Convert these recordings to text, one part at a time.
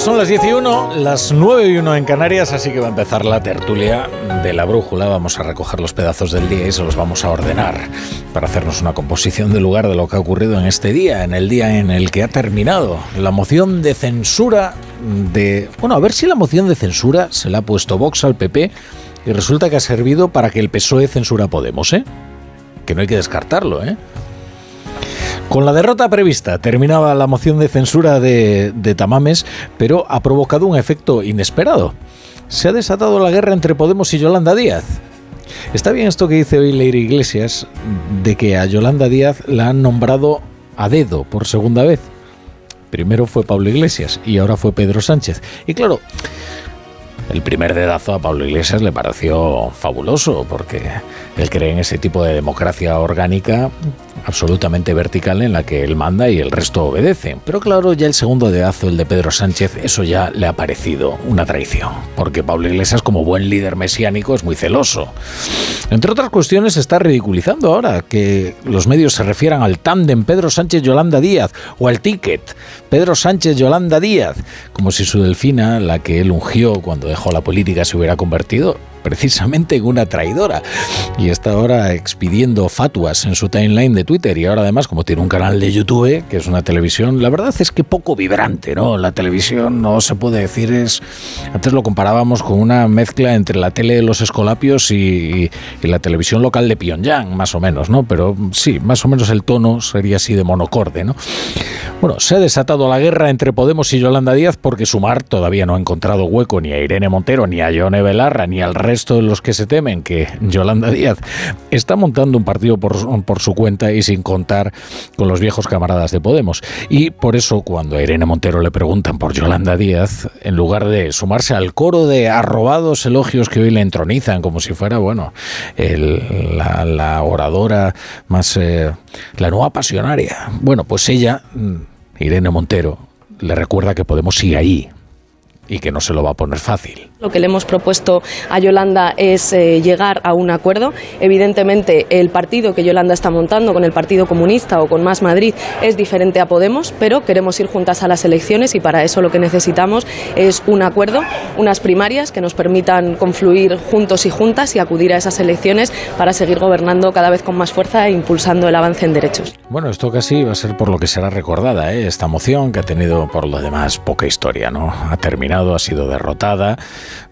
Son las 10 y 1, las 9 y 1 en Canarias, así que va a empezar la tertulia de la brújula. Vamos a recoger los pedazos del día y se los vamos a ordenar para hacernos una composición del lugar de lo que ha ocurrido en este día, en el día en el que ha terminado la moción de censura de... Bueno, a ver si la moción de censura se la ha puesto Vox al PP y resulta que ha servido para que el PSOE censura a Podemos, ¿eh? Que no hay que descartarlo, ¿eh? Con la derrota prevista terminaba la moción de censura de, Tamames, pero ha provocado un efecto inesperado. Se ha desatado la guerra entre Podemos y Yolanda Díaz. Está bien esto que dice hoy Leire Iglesias, de que a Yolanda Díaz la han nombrado a dedo por segunda vez. Primero fue Pablo Iglesias y ahora fue Pedro Sánchez. Y claro, el primer dedazo a Pablo Iglesias le pareció fabuloso, porque él cree en ese tipo de democracia orgánica absolutamente vertical en la que él manda y el resto obedece. Pero claro, ya el segundo dedazo, el de Pedro Sánchez, eso ya le ha parecido una traición, porque Pablo Iglesias como buen líder mesiánico es muy celoso. Entre otras cuestiones está ridiculizando ahora que los medios se refieran al tándem Pedro Sánchez-Yolanda Díaz o al ticket Pedro Sánchez-Yolanda Díaz, como si su delfina, la que él ungió cuando dejó la política, se hubiera convertido precisamente en una traidora. Y está ahora expidiendo fatuas en su timeline de Twitter y ahora además como tiene un canal de YouTube, que es una televisión, la verdad es que poco vibrante, ¿no? La televisión no se puede decir es... Antes lo comparábamos con una mezcla entre la tele de los escolapios y, la televisión local de Pyongyang, más o menos, ¿no? Pero sí, más o menos el tono sería así de monocorde, ¿no? Bueno, se ha desatado la guerra entre Podemos y Yolanda Díaz porque Sumar todavía no ha encontrado hueco ni a Irene Montero, ni a Yone Belarra, ni al resto de los que se temen que Yolanda Díaz está montando un partido por, su cuenta y sin contar con los viejos camaradas de Podemos. Y por eso cuando a Irene Montero le preguntan por Yolanda Díaz, en lugar de sumarse al coro de arrobados elogios que hoy le entronizan como si fuera, bueno, la, oradora más, eh, la nueva pasionaria. Bueno, pues ella, mm, Irene Montero, le recuerda que Podemos sigue ahí, y que no se lo va a poner fácil. Lo que le hemos propuesto a Yolanda es eh, llegar a un acuerdo. Evidentemente, el partido que Yolanda está montando con el Partido Comunista o con Más Madrid es diferente a Podemos, pero queremos ir juntas a las elecciones y para eso lo que necesitamos es un acuerdo, unas primarias que nos permitan confluir juntos y juntas y acudir a esas elecciones para seguir gobernando cada vez con más fuerza e impulsando el avance en derechos. Bueno, esto casi va a ser por lo que será recordada, ¿eh? esta moción que ha tenido por lo demás poca historia, ¿no? Ha terminado ha sido derrotada.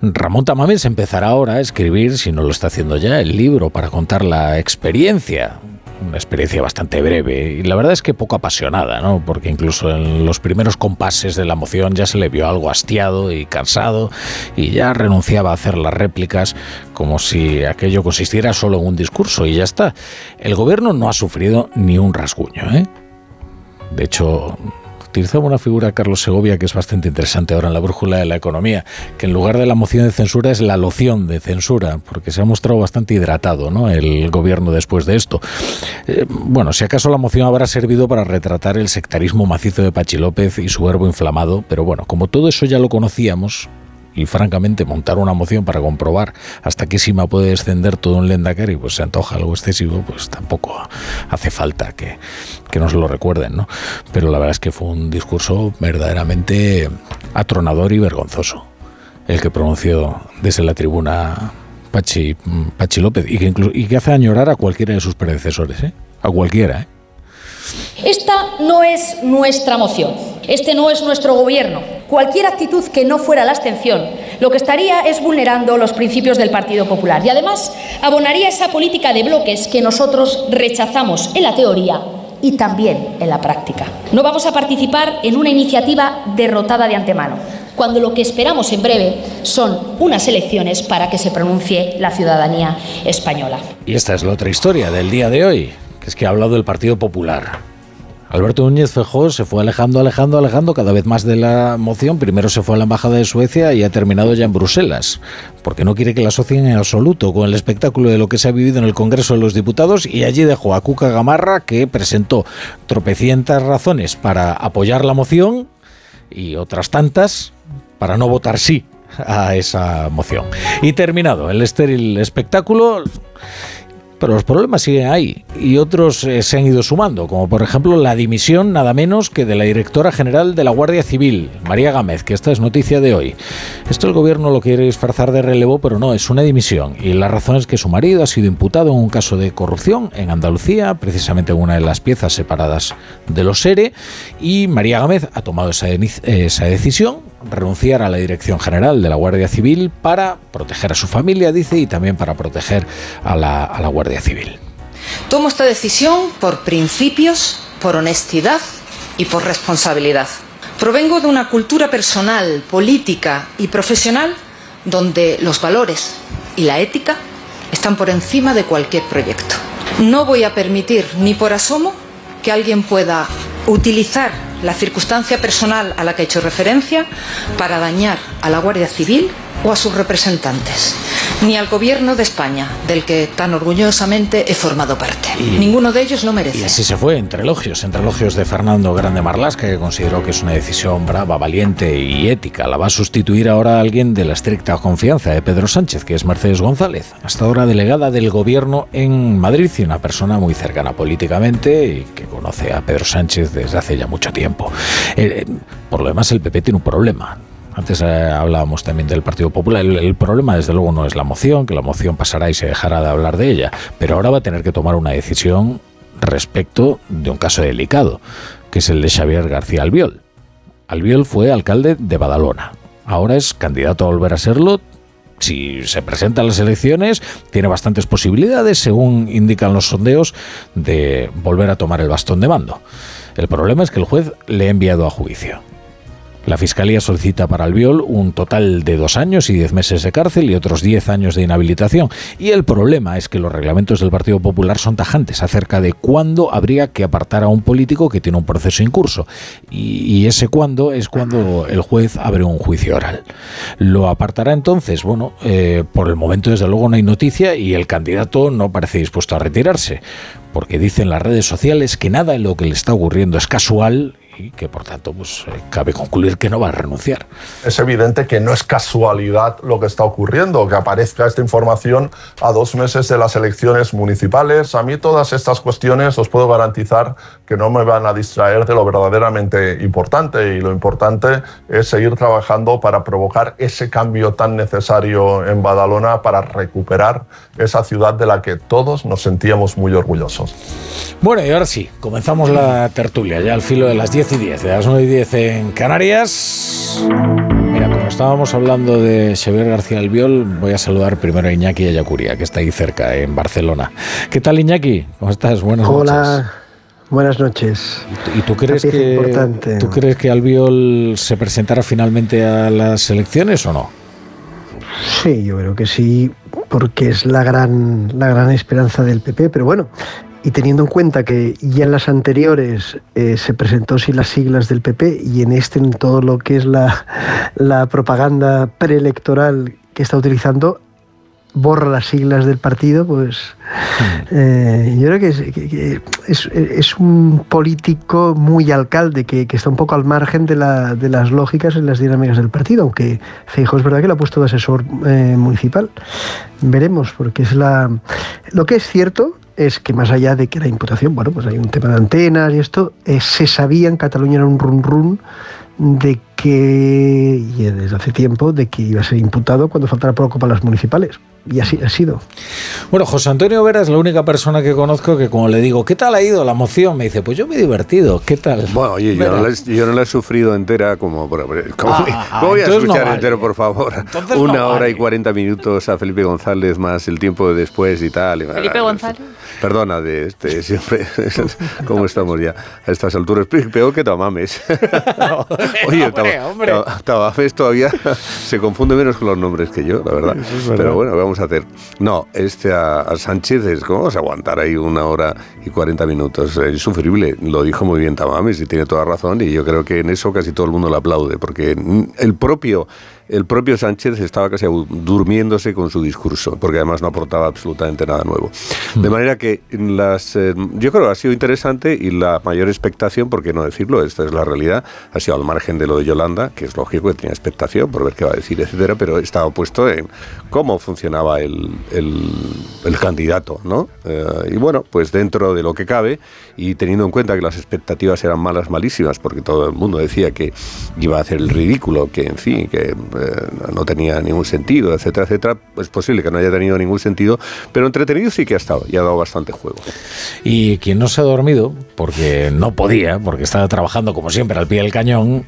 Ramón Tamames empezará ahora a escribir, si no lo está haciendo ya, el libro para contar la experiencia una experiencia bastante breve y la verdad es que poco apasionada, ¿no? Porque incluso en los primeros compases de la moción ya se le vio algo hastiado y cansado y ya renunciaba a hacer las réplicas como si aquello consistiera solo en un discurso y ya está. El gobierno no ha sufrido ni un rasguño, ¿eh? De hecho, utilizaba una figura, Carlos Segovia, que es bastante interesante ahora en la brújula de la economía, que en lugar de la moción de censura es la loción de censura, porque se ha mostrado bastante hidratado ¿no? el gobierno después de esto. Eh, bueno, si acaso la moción habrá servido para retratar el sectarismo macizo de Pachi López y su verbo inflamado, pero bueno, como todo eso ya lo conocíamos, y francamente montar una moción para comprobar hasta qué sima puede descender todo un y pues se antoja algo excesivo, pues tampoco hace falta que, que nos lo recuerden, ¿no? Pero la verdad es que fue un discurso verdaderamente atronador y vergonzoso el que pronunció desde la tribuna Pachi, Pachi López y que, incluso, y que hace añorar a cualquiera de sus predecesores, ¿eh? A cualquiera, ¿eh? Esta no es nuestra moción, este no es nuestro gobierno. Cualquier actitud que no fuera la abstención Lo que estaría es vulnerando los principios del Partido Popular y además abonaría esa política de bloques que nosotros rechazamos en la teoría y también en la práctica. No vamos a participar en una iniciativa derrotada de antemano, cuando lo que esperamos en breve son unas elecciones para que se pronuncie la ciudadanía española. Y esta es la otra historia del día de hoy, es que ha hablado del Partido Popular. Alberto Núñez Fejó se fue alejando, alejando, alejando cada vez más de la moción. Primero se fue a la Embajada de Suecia y ha terminado ya en Bruselas, porque no quiere que la asocien en absoluto con el espectáculo de lo que se ha vivido en el Congreso de los Diputados y allí dejó a Cuca Gamarra, que presentó tropecientas razones para apoyar la moción y otras tantas para no votar sí a esa moción. Y terminado el estéril espectáculo, pero los problemas siguen ahí y otros eh, se han ido sumando, como por ejemplo la dimisión nada menos que de la directora general de la Guardia Civil, María Gámez, que esta es noticia de hoy. Esto el gobierno lo quiere disfrazar de relevo, pero no, es una dimisión. Y la razón es que su marido ha sido imputado en un caso de corrupción en Andalucía, precisamente en una de las piezas separadas de los SERE, y María Gámez ha tomado esa, esa decisión renunciar a la dirección general de la Guardia Civil para proteger a su familia, dice, y también para proteger a la, Guardia Civil. Tomo esta decisión por principios, por honestidad y por responsabilidad. Provengo de una cultura personal, política y profesional donde los valores y la ética están por encima de cualquier proyecto. No voy a permitir ni por asomo que alguien pueda utilizar la circunstancia personal a la que he hecho referencia para dañar a la Guardia Civil o a sus representantes, ni al gobierno de España, del que tan orgullosamente he formado parte. Y- Ninguno de ellos lo merece. Y así se fue, entre elogios, entre elogios de Fernando Grande Marlasca, que consideró que es una decisión brava, valiente y ética. La va a sustituir ahora a alguien de la estricta confianza de Pedro Sánchez, que es Mercedes González, hasta ahora delegada del gobierno en Madrid y una persona muy cercana políticamente y que conoce a Pedro Sánchez desde hace ya mucho tiempo. Eh, eh, por lo demás, el PP tiene un problema. Antes eh, hablábamos también del Partido Popular. El, el problema, desde luego, no es la moción, que la moción pasará y se dejará de hablar de ella. Pero ahora va a tener que tomar una decisión respecto de un caso delicado, que es el de Xavier García Albiol. Albiol fue alcalde de Badalona. Ahora es candidato a volver a serlo. Si se presenta a las elecciones, tiene bastantes posibilidades, según indican los sondeos, de volver a tomar el bastón de mando. El problema es que el juez le ha enviado a juicio. La Fiscalía solicita para Albiol un total de dos años y diez meses de cárcel y otros diez años de inhabilitación. Y el problema es que los reglamentos del Partido Popular son tajantes acerca de cuándo habría que apartar a un político que tiene un proceso en curso. Y, ese cuándo es cuando el juez abre un juicio oral. ¿Lo apartará entonces? Bueno, eh, por el momento desde luego no hay noticia y el candidato no parece dispuesto a retirarse. Porque dicen las redes sociales que nada en lo que le está ocurriendo es casual y que por tanto pues, eh, cabe concluir que no va a renunciar. Es evidente que no es casualidad lo que está ocurriendo, que aparezca esta información a dos meses de las elecciones municipales. A mí todas estas cuestiones os puedo garantizar que no me van a distraer de lo verdaderamente importante y lo importante es seguir trabajando para provocar ese cambio tan necesario en Badalona para recuperar esa ciudad de la que todos nos sentíamos muy orgullosos. Bueno, y ahora sí, comenzamos la tertulia, ya al filo de las 10 y 10, de las 9 y 10 en Canarias. Mira, como estábamos hablando de Xavier García Albiol, voy a saludar primero a Iñaki Ayacuría, que está ahí cerca, en Barcelona. ¿Qué tal, Iñaki? ¿Cómo estás? Buenas noches. Hola, buenas noches. ¿Y tú- ¿Y tú crees, que, importante. tú crees que Albiol se presentará finalmente a las elecciones o no? Sí, yo creo que sí, porque es la gran, la gran esperanza del PP, pero bueno, y teniendo en cuenta que ya en las anteriores eh, se presentó sin las siglas del PP y en este en todo lo que es la, la propaganda preelectoral que está utilizando, borra las siglas del partido, pues eh, yo creo que, es, que- que es- es un político muy alcalde que, que está un poco al margen de, la- de las lógicas y las dinámicas del partido, aunque Feijóo es verdad que lo ha puesto de asesor eh, municipal. Veremos, porque es la... Lo que es cierto es que más allá de que la imputación, bueno, pues hay un tema de antenas y esto, eh, se sabía en Cataluña era un run run de que, y desde hace tiempo, de que iba a ser imputado cuando faltara poco para las municipales. Y así ha sido. Bueno, José Antonio Vera es la única persona que conozco que como le digo, ¿qué tal ha ido la moción? Me dice, pues yo me he divertido, ¿qué tal? Bueno, oye, yo no, la, he- yo no la he sufrido entera como... ¿Cómo, cómo Ah, voy a no escuchar vale. entero, por favor? Entonces Una no hora vale. y 40 minutos a Felipe González más el tiempo de después y tal. y- Felipe González. Perdona, de este, siempre... ¿Cómo estamos ya a estas alturas? Pe- Peor que Tamames. Oye, Tamames todavía se confunde menos con los nombres que yo, la verdad. Pero bueno, ¿qué vamos a hacer? No, este a, Sánchez es cómo vamos a aguantar ahí una hora y 40 minutos. Es insufrible. Lo dijo muy bien Tamames y tiene toda razón. Y yo creo que en eso casi todo el mundo le aplaude, porque el propio. El propio Sánchez estaba casi durmiéndose con su discurso, porque además no aportaba absolutamente nada nuevo. De manera que las, eh, yo creo que ha sido interesante y la mayor expectación, por qué no decirlo, esta es la realidad, ha sido al margen de lo de Yolanda, que es lógico que tenía expectación por ver qué va a decir, etcétera, pero estaba puesto en cómo funcionaba el, el- el candidato, ¿no? Eh, y bueno, pues dentro de lo que cabe y teniendo en cuenta que las expectativas eran malas, malísimas, porque todo el mundo decía que iba a hacer el ridículo, que en fin, que eh, no tenía ningún sentido, etcétera, etcétera, es posible que no haya tenido ningún sentido, pero entretenido sí que ha estado y ha dado bastante juego. Y quien no se ha dormido, porque no podía, porque estaba trabajando como siempre al pie del cañón,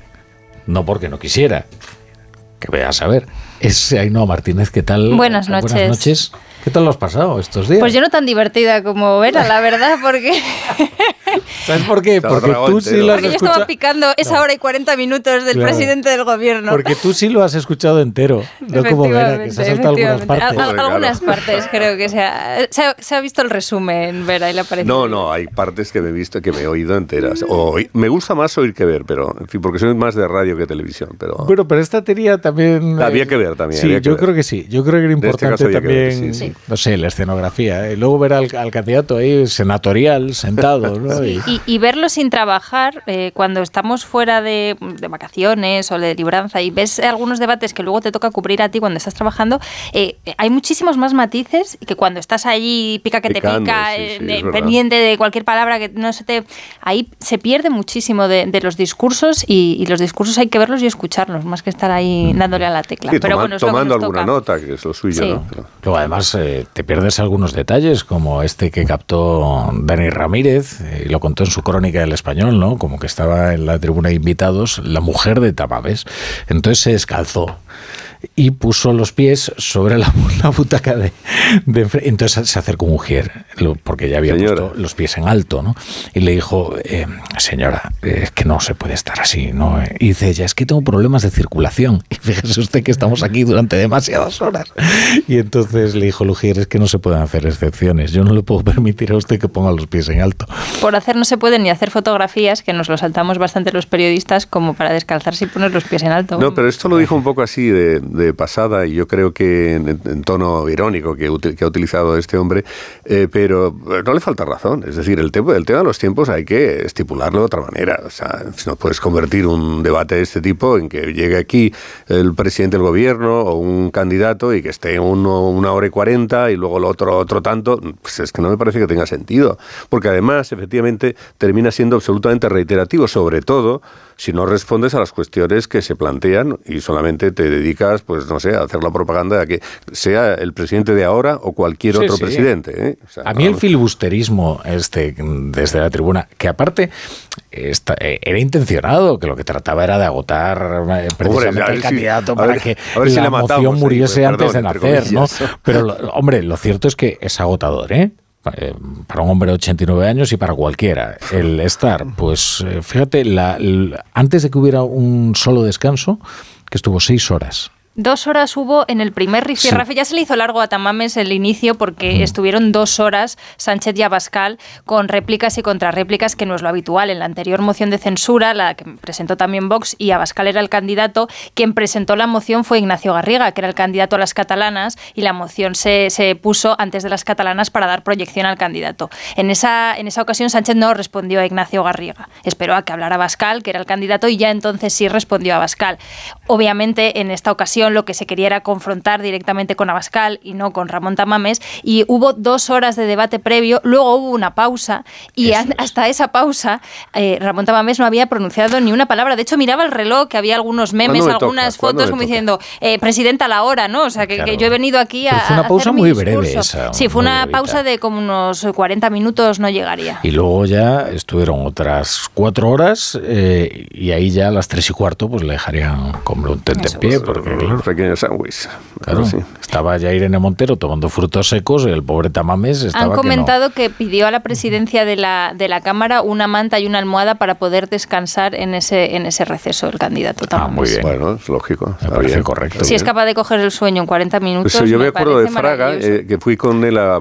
no porque no quisiera, que veas a ver, es Ainhoa Martínez, ¿qué tal? Buenas noches. Buenas noches. ¿Qué tal lo has pasado estos días? Pues yo no tan divertida como Vera, la verdad, porque, ¿Sabes por qué? Porque tú sí lo has porque yo escuchado. estaba picando esa hora y 40 minutos del Claro. presidente del gobierno. Porque tú sí lo has escuchado entero, no como Vera, que se ha saltado algunas Efectivamente, partes. Algunas partes creo que se ha, se, ha, se ha visto el resumen, Vera, y le ha parecido. No, no, hay partes que me he visto que me he oído enteras. O me gusta más oír que ver, pero en fin, porque soy más de radio que televisión, pero Bueno, pero esta tenía también... Había eh, que ver también, Sí, yo ver. creo que sí. Yo creo que era este importante ver, también, sí, no sé, la escenografía. Y luego ver al, al candidato ahí senatorial, sentado, ¿no? Y- Y, y verlo sin trabajar, eh, cuando estamos fuera de, de vacaciones o de libranza y ves algunos debates que luego te toca cubrir a ti cuando estás trabajando, eh, hay muchísimos más matices que cuando estás allí, pica que Picando, te pica, sí, eh, sí, eh, pendiente de cualquier palabra que no se te... Ahí se pierde muchísimo de, de los discursos y, y los discursos hay que verlos y escucharlos, más que estar ahí dándole a la tecla. Sí, Pero toma- bueno, es lo que tomando nos alguna toca. nota, que es lo suyo, Sí. ¿no? Luego, además, eh, te pierdes algunos detalles, como este que captó Dani Ramírez, eh, y lo contó en su crónica del español, ¿no? Como que estaba en la tribuna de invitados la mujer de Tamames. Entonces se descalzó y puso los pies sobre la, butaca de, de Entonces se acercó un mujer, lo- porque ya había Señora. puesto los pies en alto, ¿no? Y le dijo, eh, señora, es que no se puede estar así, ¿no? Y dice ella, es que tengo problemas de circulación. Y fíjese usted que estamos aquí durante demasiadas horas. Y entonces le dijo Lugier, es que no se pueden hacer excepciones. Yo no le puedo permitir a usted que ponga los pies en alto. Por hacer no se pueden ni hacer fotografías, que nos lo saltamos bastante los periodistas, como para descalzarse y poner los pies en alto. No, pero esto lo dijo un poco así de, de pasada y yo creo que en, en tono irónico que, que ha utilizado este hombre, eh, pero eh, no le falta razón. Es decir, el, tema el tema de los tiempos hay que estipularlo de otra manera. O sea, no puedes convertir un debate de este tipo en que llegue aquí el presidente del gobierno o un candidato y que esté uno una hora y cuarenta y luego el otro otro tanto. Pues es que no me parece que tenga sentido. Porque además, efectivamente, termina siendo absolutamente reiterativo, sobre todo si no respondes a las cuestiones que se plantean y solamente te dedicas, pues no sé, a hacer la propaganda de que sea el presidente de ahora o cualquier Sí, otro sí. presidente. ¿eh? O sea, A mí no- el filibusterismo este, desde la tribuna, que aparte esta- eh, era intencionado, que lo que trataba era de agotar eh, precisamente si- candidato para ver- que si la matamos moción muriese antes de nacer, ¿no? Pero, lo- hombre, lo cierto es que es agotador, ¿eh? Eh, Para un hombre de 89 años y para cualquiera. El estar, pues eh, fíjate, la- antes de que hubiera un solo descanso, que estuvo seis horas. Dos horas hubo en el primer rifirrafe. Ya se le hizo largo a Tamames el inicio porque estuvieron dos horas Sánchez y Abascal con réplicas y contrarréplicas, que no es lo habitual. En la anterior moción de censura, la que presentó también Vox y Abascal era el candidato, quien presentó la moción fue Ignacio Garriga, que era el candidato a las catalanas, y la moción se, se puso antes de las catalanas para dar proyección al candidato. En esa, en esa ocasión Sánchez no respondió a Ignacio Garriga. Esperó a que hablara Abascal, que era el candidato, y ya entonces sí respondió a Abascal. Obviamente, en esta ocasión lo que se quería era confrontar directamente con Abascal y no con Ramón Tamames. Y hubo dos horas de debate previo, luego hubo una pausa y hasta esa pausa eh, Ramón Tamames no había pronunciado ni una palabra. De hecho, miraba el reloj, que había algunos memes, algunas fotos como diciendo, eh, presidenta, la hora, ¿no? O sea, que, yo he venido aquí a. fue una pausa muy breve esa. Sí, fue una pausa de como unos 40 minutos, no llegaría. Y luego ya estuvieron otras cuatro horas eh, y ahí ya a las tres y cuarto pues le dejarían como un tente en pie. Porque, claro, pequeño sándwich. Claro, sí. estaba ya Irene Montero tomando frutos secos y el pobre Tamames estaba. Han comentado que, pidió a la presidencia de la, de la Cámara una manta y una almohada para poder descansar en ese, en ese receso el candidato Tamames. Ah, muy bien. Bueno, es lógico. Me parece correcto. Si es capaz de coger el sueño en 40 minutos. Pues yo me, acuerdo de Fraga, eh, que fui con él a,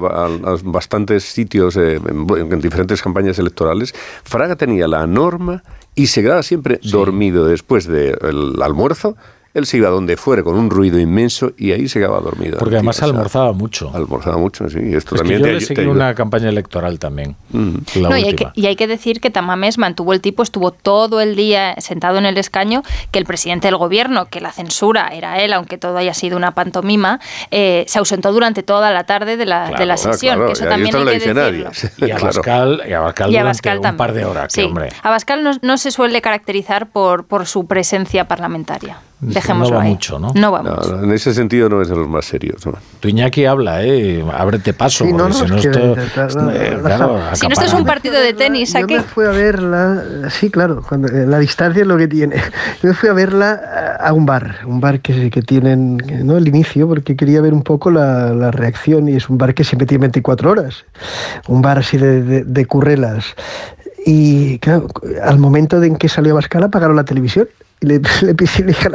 bastantes sitios eh, en, diferentes campañas electorales. Fraga tenía la norma y se quedaba siempre dormido después del almuerzo él se iba donde fuera con un ruido inmenso y ahí se quedaba dormido. Porque además almorzaba mucho. Almorzaba mucho, sí. esto es también que yo le seguí una campaña electoral también. Mm. no, y, hay que, y, hay que, decir que Tamames mantuvo el tipo, estuvo todo el día sentado en el escaño, que el presidente del gobierno, que la censura era él, aunque todo haya sido una pantomima, eh, se ausentó durante toda la tarde de la, de la sesión. que eso también hay que decirlo. Y Abascal, y Abascal, y Abascal durante un par de horas. Sí. hombre. Abascal no, no se suele caracterizar por, por su presencia parlamentaria. Dejémoslo no va ahí. mucho, ¿no? No va mucho. En ese sentido no es de los más serios. ¿no? Tu Iñaki habla, ¿eh? Ábrete paso, Sí, no, porque no, si no esto... intentar- eh, claro. Si no esto es un partido de tenis, ¿a Yo qué? me fui a verla, sí, claro, cuando, eh, la distancia es lo que tiene. Yo me fui a verla a un bar, un bar que, que tienen, no el inicio, porque quería ver un poco la, la reacción y es un bar que siempre tiene 24 horas, un bar así de, de, de currelas. Y claro, al momento de en que salió Bascal apagaron la televisión. Le, le, dije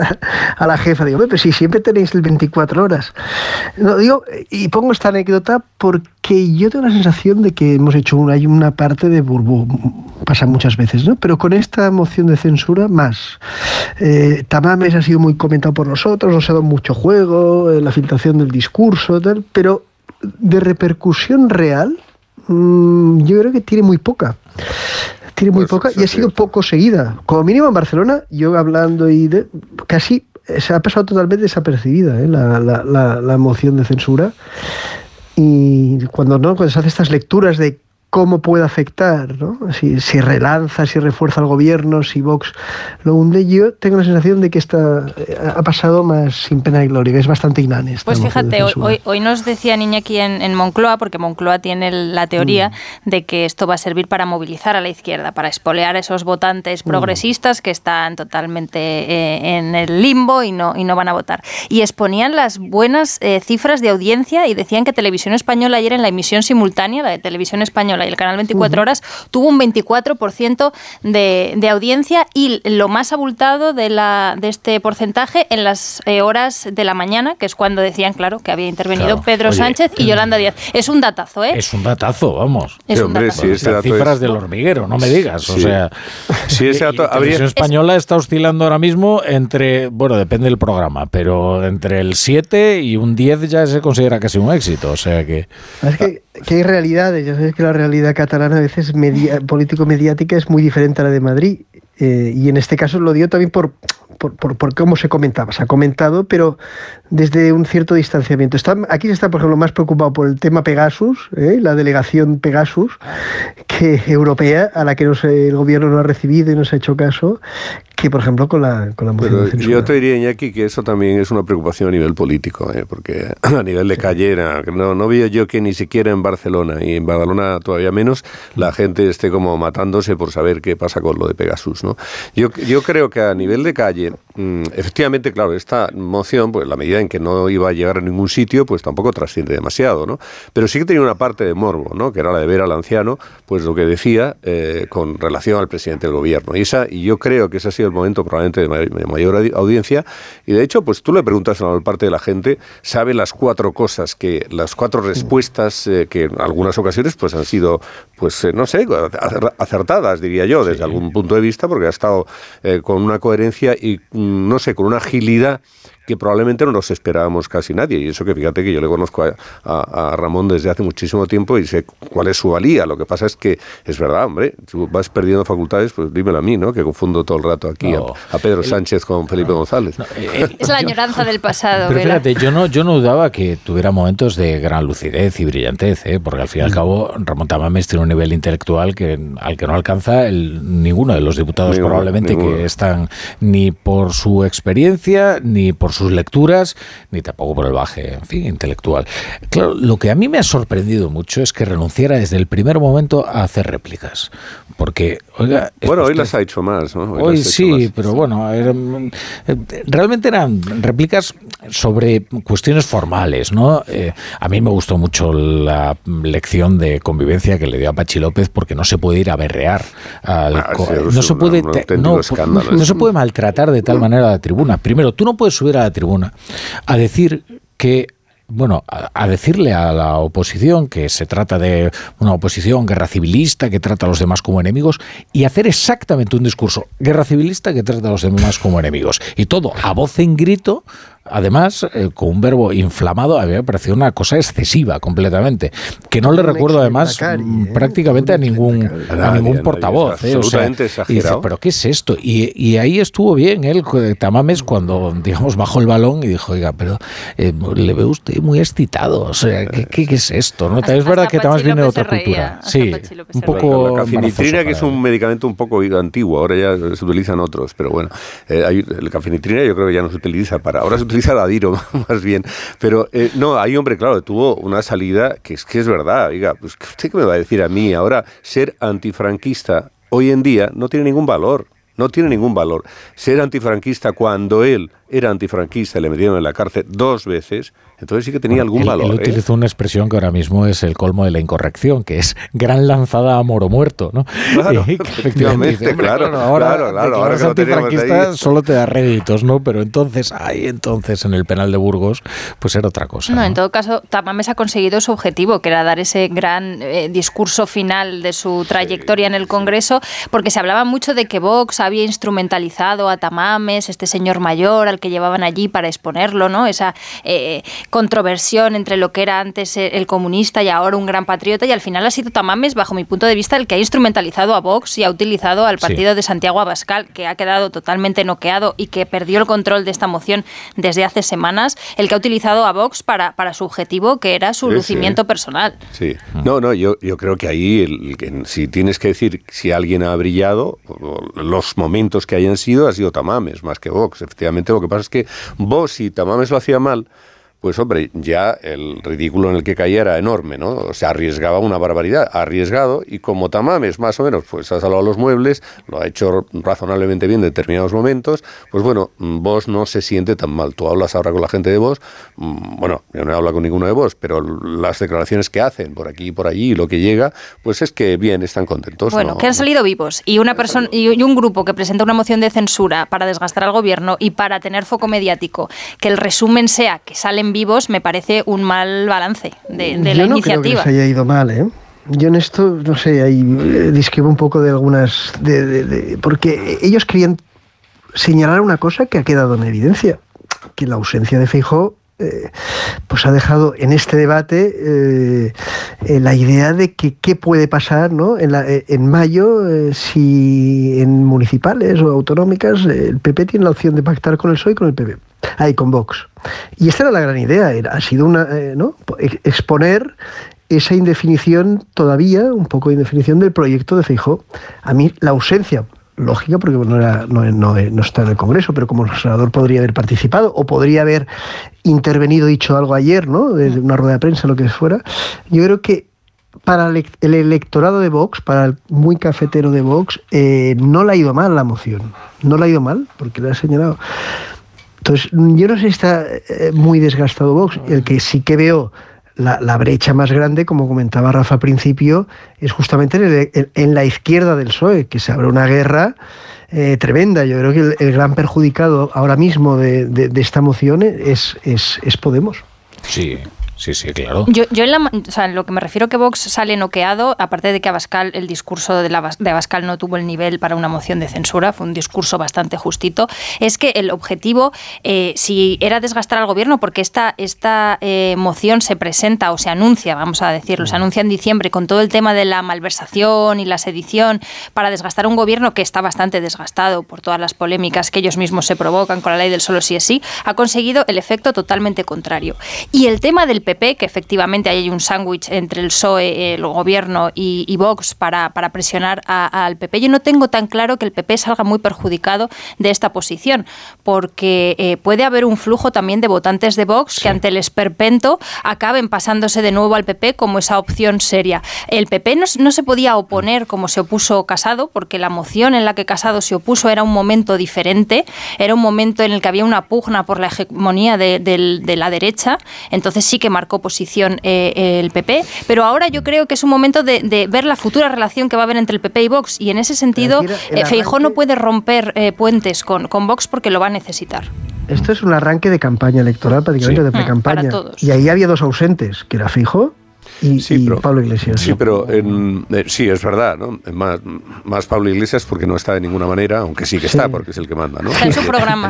a la, jefa, digo, "Hombre, pero si siempre tenéis el 24 horas. No, digo, y pongo esta anécdota porque yo tengo la sensación de que hemos hecho una, hay una parte de burbu, pasa muchas veces, ¿no? Pero con esta moción de censura, más. Eh, Tamames ha sido muy comentado por nosotros, nos ha dado mucho juego, eh, la filtración del discurso, pero de repercusión real, mm, yo creo que tiene muy poca tiene muy Pues poca y ha sido poco seguida. Como mínimo en Barcelona, yo hablando y de, casi eh, se ha pasado totalmente desapercibida ¿eh? la, la, la, la moción de censura. Y cuando no, cuando se hacen estas lecturas de cómo puede afectar, ¿no? si, si relanza, si refuerza al gobierno, si Vox lo hunde, yo tengo la sensación de que esta eh, ha pasado más sin pena y gloria, que es bastante inane. Pues fíjate, hoy, hoy, hoy nos decía Niña aquí en, en Moncloa, porque Moncloa tiene la teoría Mm. de que esto va a servir para movilizar a la izquierda, para espolear a esos votantes Mm. progresistas que están totalmente eh, en el limbo y no, y no van a votar. Y exponían las buenas eh, cifras de audiencia y decían que Televisión Española ayer en la emisión simultánea, la de Televisión Española y el canal 24 horas, tuvo un 24% de, de audiencia y lo más abultado de, la, de este porcentaje en las eh, horas de la mañana, que es cuando decían, claro, que había intervenido Claro. Pedro Oye, Sánchez y mm. Yolanda Díaz. Es un datazo, ¿eh? Es un datazo, vamos. Es Sí, un hombre, datazo. sí, ese Las dato cifras es- del hormiguero, no me digas. O Sí. sea, Sí, ese dato habría- Televisión Española está oscilando ahora mismo entre, bueno, depende del programa, pero entre el 7 y un 10 ya se considera casi un éxito. O sea que. Es que, que hay realidades, ya sabes que la realidad catalana a veces media- político-mediática es muy diferente a la de Madrid. eh, y en este caso lo dio también por, por, por, por cómo se comentaba. Se ha comentado, pero desde un cierto distanciamiento. Está, aquí se está, por ejemplo, más preocupado por el tema Pegasus, ¿eh? la delegación Pegasus, que europea, a la que no se- el gobierno no ha recibido y no se ha hecho caso, que por ejemplo con la, con la moción de yo te diría, Iñaki, que eso también es una preocupación a nivel político, ¿eh? porque a nivel de calle era- no, no veo yo que ni siquiera en Barcelona, y en Badalona todavía menos, la gente esté como matándose por saber qué pasa con lo de Pegasus. ¿no? Yo, yo creo que a nivel de calle, mm, efectivamente, claro, esta moción, pues la medida en que no iba a llegar a ningún sitio, pues tampoco trasciende demasiado, ¿no? Pero sí que tenía una parte de morbo, ¿no? Que era la de ver al anciano, pues lo que decía eh, con relación al presidente del gobierno. Y, esa, y yo creo que ese ha sido el momento probablemente de may- de mayor audi- audiencia. Y de hecho, pues tú le preguntas a la mayor parte de la gente, sabe las cuatro cosas, que las cuatro respuestas eh, que en algunas ocasiones pues han sido, pues eh, no sé, acer- acertadas, diría yo, desde algún punto de vista, porque ha estado eh, con una coherencia y, mm, no sé, con una agilidad que probablemente no nos esperábamos casi nadie. Y eso que fíjate que yo le conozco a, a, Ramón desde hace muchísimo tiempo y sé cuál es su valía. Lo que pasa es que es verdad, hombre, tú vas perdiendo facultades, pues dímelo a mí, ¿no? Que confundo todo el rato aquí a, Pedro Sánchez con Felipe González. Eh, eh, es la añoranza del pasado. Pero fíjate, yo no, yo no dudaba que tuviera momentos de gran lucidez y brillantez, ¿eh? porque al fin y al cabo Ramón Tamames tiene un nivel intelectual que, al que no alcanza el, ninguno de los diputados probablemente que están ni por su experiencia, ni por sus lecturas, ni tampoco por el baje, en fin, intelectual. Claro, lo que a mí me ha sorprendido mucho es que renunciara desde el primer momento a hacer réplicas. Porque, oiga... Bueno, hoy las ha hecho más, ¿no? Hoy, sí, pero bueno, realmente eran réplicas sobre cuestiones formales, ¿no? Eh, a mí me gustó mucho la lección de convivencia que le dio a Pachi López porque no se puede ir a berrear. Ah, no, se puede, no, no se puede maltratar de tal manera a la tribuna. Primero, tú no puedes subir a la tribuna a decir que bueno, a, decirle a la oposición que se trata de una oposición guerra civilista que trata a los demás como enemigos y hacer exactamente un discurso guerra civilista que trata a los demás como enemigos. Y todo a voz en grito además, eh, con un verbo inflamado, a mí me pareció una cosa excesiva completamente, que no le recuerdo además mm, ¿eh? prácticamente a ningún, a ningún portavoz. ¿eh? absolutamente exagerado. pero ¿qué es esto? Y, ahí estuvo bien él, Tamames, cuando, digamos, bajó el balón y dijo, oiga, pero le veo usted muy excitado, o sea, ¿qué, es esto? ¿no? es verdad que Tamames viene de otra cultura. Sí, un poco... La cafinitrina, que es un medicamento un poco antiguo, ahora ya se utilizan otros, pero bueno, hay, la cafinitrina yo creo que ya no se utiliza para... Ahora se utiliza la Diro, más bien. Pero eh, no, hay hombre, claro, tuvo una salida que es que es verdad. Oiga, pues ¿usted qué me va a decir a mí? Ahora, ser antifranquista hoy en día no tiene ningún valor. No tiene ningún valor. Ser antifranquista cuando él era antifranquista y le metieron en la cárcel dos veces, entonces sí que tenía algún valor. Él ¿eh? utilizó una expresión que ahora mismo es el colmo de la incorrección, que es gran lanzada a moro muerto, ¿no? Claro, efectivamente, claro, ahora, claro, claro, ahora que antifranquista solo te da réditos, ¿no? Pero entonces, ahí entonces en el penal de Burgos, pues era otra cosa. No, en todo caso, Tamames ha conseguido su objetivo, que era dar ese gran eh, discurso final de su trayectoria en el Congreso, porque se hablaba mucho de que Vox había instrumentalizado a Tamames, este señor mayor al que llevaban allí para exponerlo, ¿no? Esa eh, controversión entre lo que era antes el comunista y ahora un gran patriota y al final ha sido Tamames, bajo mi punto de vista, el que ha instrumentalizado a Vox y ha utilizado al partido de Santiago Abascal, que ha quedado totalmente noqueado y que perdió el control de esta moción desde hace semanas, el que ha utilizado a Vox para, para su objetivo, que era su lucimiento personal. Sí, no, no, yo, yo creo que ahí, si tienes que decir si alguien ha brillado, los momentos que hayan sido, ha sido Tamames, más que Vox. Efectivamente, lo que pasa es que Vox, si Tamames lo hacía mal, pues hombre, ya el ridículo en el que caía era enorme, ¿no? Se arriesgaba una barbaridad, arriesgado, y como Tamames más o menos pues ha salvado los muebles, lo ha hecho razonablemente bien en determinados momentos, pues bueno, vos no se siente tan mal. Tú hablas ahora con la gente de vos, mm, bueno, yo no he hablado con ninguno de vos, pero las declaraciones que hacen por aquí y por allí, lo que llega, pues es que bien, están contentos. Bueno, que han salido vivos, y una persona y un grupo que presenta una moción de censura para desgastar al gobierno y para tener foco mediático, que el resumen sea que salen vivos me parece un mal balance de, de la no iniciativa. Creo que se haya ido mal, ¿eh? Yo en esto, no sé, ahí eh, discrepo un poco de algunas. De, porque ellos querían señalar una cosa que ha quedado en evidencia: que la ausencia de Feijó eh, pues ha dejado en este debate eh, eh, la idea de que qué puede pasar ¿no? en, en mayo si en municipales o autonómicas el PP tiene la opción de pactar con el PSOE y con el PP, ahí con Vox. Y esta era la gran idea, era, ha sido una, ¿no? exponer esa indefinición todavía, un poco de indefinición del proyecto de Feijó. A mí la ausencia, lógica porque no, era, no, no, está en el Congreso, pero como senador podría haber participado o podría haber intervenido, dicho algo ayer, ¿no? De una rueda de prensa, lo que fuera. Yo creo que para el electorado de Vox, para el muy cafetero de Vox, eh, no le ha ido mal la moción. No le ha ido mal, porque le ha señalado. Entonces, yo no sé si está eh, muy desgastado Vox. El que sí que veo la, brecha más grande, como comentaba Rafa al principio, es justamente en, la izquierda del PSOE, que se abre una guerra eh, tremenda. Yo creo que el, gran perjudicado ahora mismo de, esta moción es, es, Podemos. Sí, sí, sí, claro. Yo, yo en la, o sea, lo que me refiero que Vox sale noqueado, aparte de que Abascal, el discurso de, la, de Abascal no tuvo el nivel para una moción de censura, fue un discurso bastante justito, es que el objetivo, eh, si era desgastar al gobierno, porque esta, esta eh, moción se presenta o se anuncia, vamos a decirlo, se anuncia en diciembre con todo el tema de la malversación y la sedición para desgastar un gobierno que está bastante desgastado por todas las polémicas que ellos mismos se provocan con la ley del solo sí es sí, ha conseguido el efecto totalmente contrario. Y el tema del PP, que efectivamente hay un sándwich entre el PSOE, el gobierno y, Vox para, para presionar al PP, yo no tengo tan claro que el PP salga muy perjudicado de esta posición, porque eh, puede haber un flujo también de votantes de Vox que ante el esperpento acaben pasándose de nuevo al PP como esa opción seria. El PP no, no se podía oponer como se opuso Casado, porque la moción en la que Casado se opuso era un momento diferente, era un momento en el que había una pugna por la hegemonía de, la derecha, entonces sí que marcó posición eh, el PP, pero ahora yo creo que es un momento de, ver la futura relación que va a haber entre el PP y Vox, y en ese sentido eh, Feijó no puede romper eh, puentes con, con Vox porque lo va a necesitar. Esto es un arranque de campaña electoral, prácticamente de pre-campaña. Y ahí había dos ausentes, que era Fijo y, sí, Pablo Iglesias. Sí, pero en, eh, sí, es verdad, ¿no? Más, más, Pablo Iglesias porque no está de ninguna manera, aunque sí que está, porque es el que manda, ¿no? Está en su programa.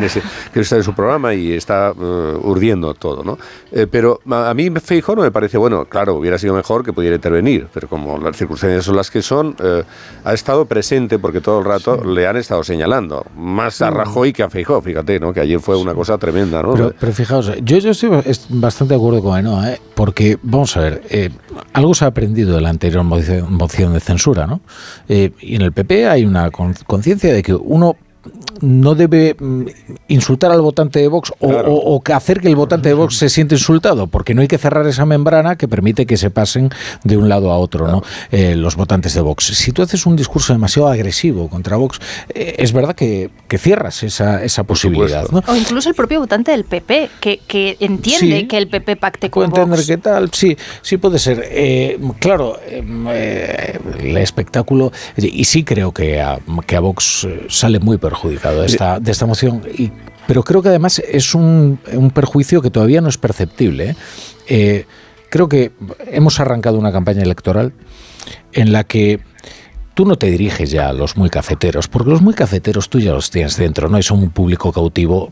que está en su programa y está uh, urdiendo todo, ¿no? Eh, pero a mí Feijóo no me parece, bueno, claro, hubiera sido mejor que pudiera intervenir, pero como las circunstancias son las que son, eh, ha estado presente porque todo el rato le han estado señalando, más a Rajoy que a Feijóo, fíjate, ¿no? Que ayer fue una cosa tremenda, ¿no? Pero, fijaos, yo, yo estoy bastante de acuerdo con Ainhoa, ¿eh? porque, vamos a ver, algo se ha aprendido de la anterior moción de censura, ¿no? Eh, y en el PP hay una conciencia de que uno no debe mm, insultar al votante de Vox o, hacer que el votante de Vox se siente insultado, porque no hay que cerrar esa membrana que permite que se pasen de un lado a otro ¿no? Eh, los votantes de Vox. Si tú haces un discurso demasiado agresivo contra Vox, eh, es verdad que, cierras esa, esa posibilidad. O incluso el propio votante del PP, que, entiende que el PP pacte con Vox. entender qué tal, sí, sí puede ser. Eh, claro, el espectáculo, y sí creo que a, que a Vox sale muy perjudicado de esta, de esta moción. Y, pero creo que además es un, un perjuicio que todavía no es perceptible. ¿eh? Eh, creo que hemos arrancado una campaña electoral en la que tú no te diriges ya a los muy cafeteros, porque los muy cafeteros tú ya los tienes dentro, ¿no? Es un público cautivo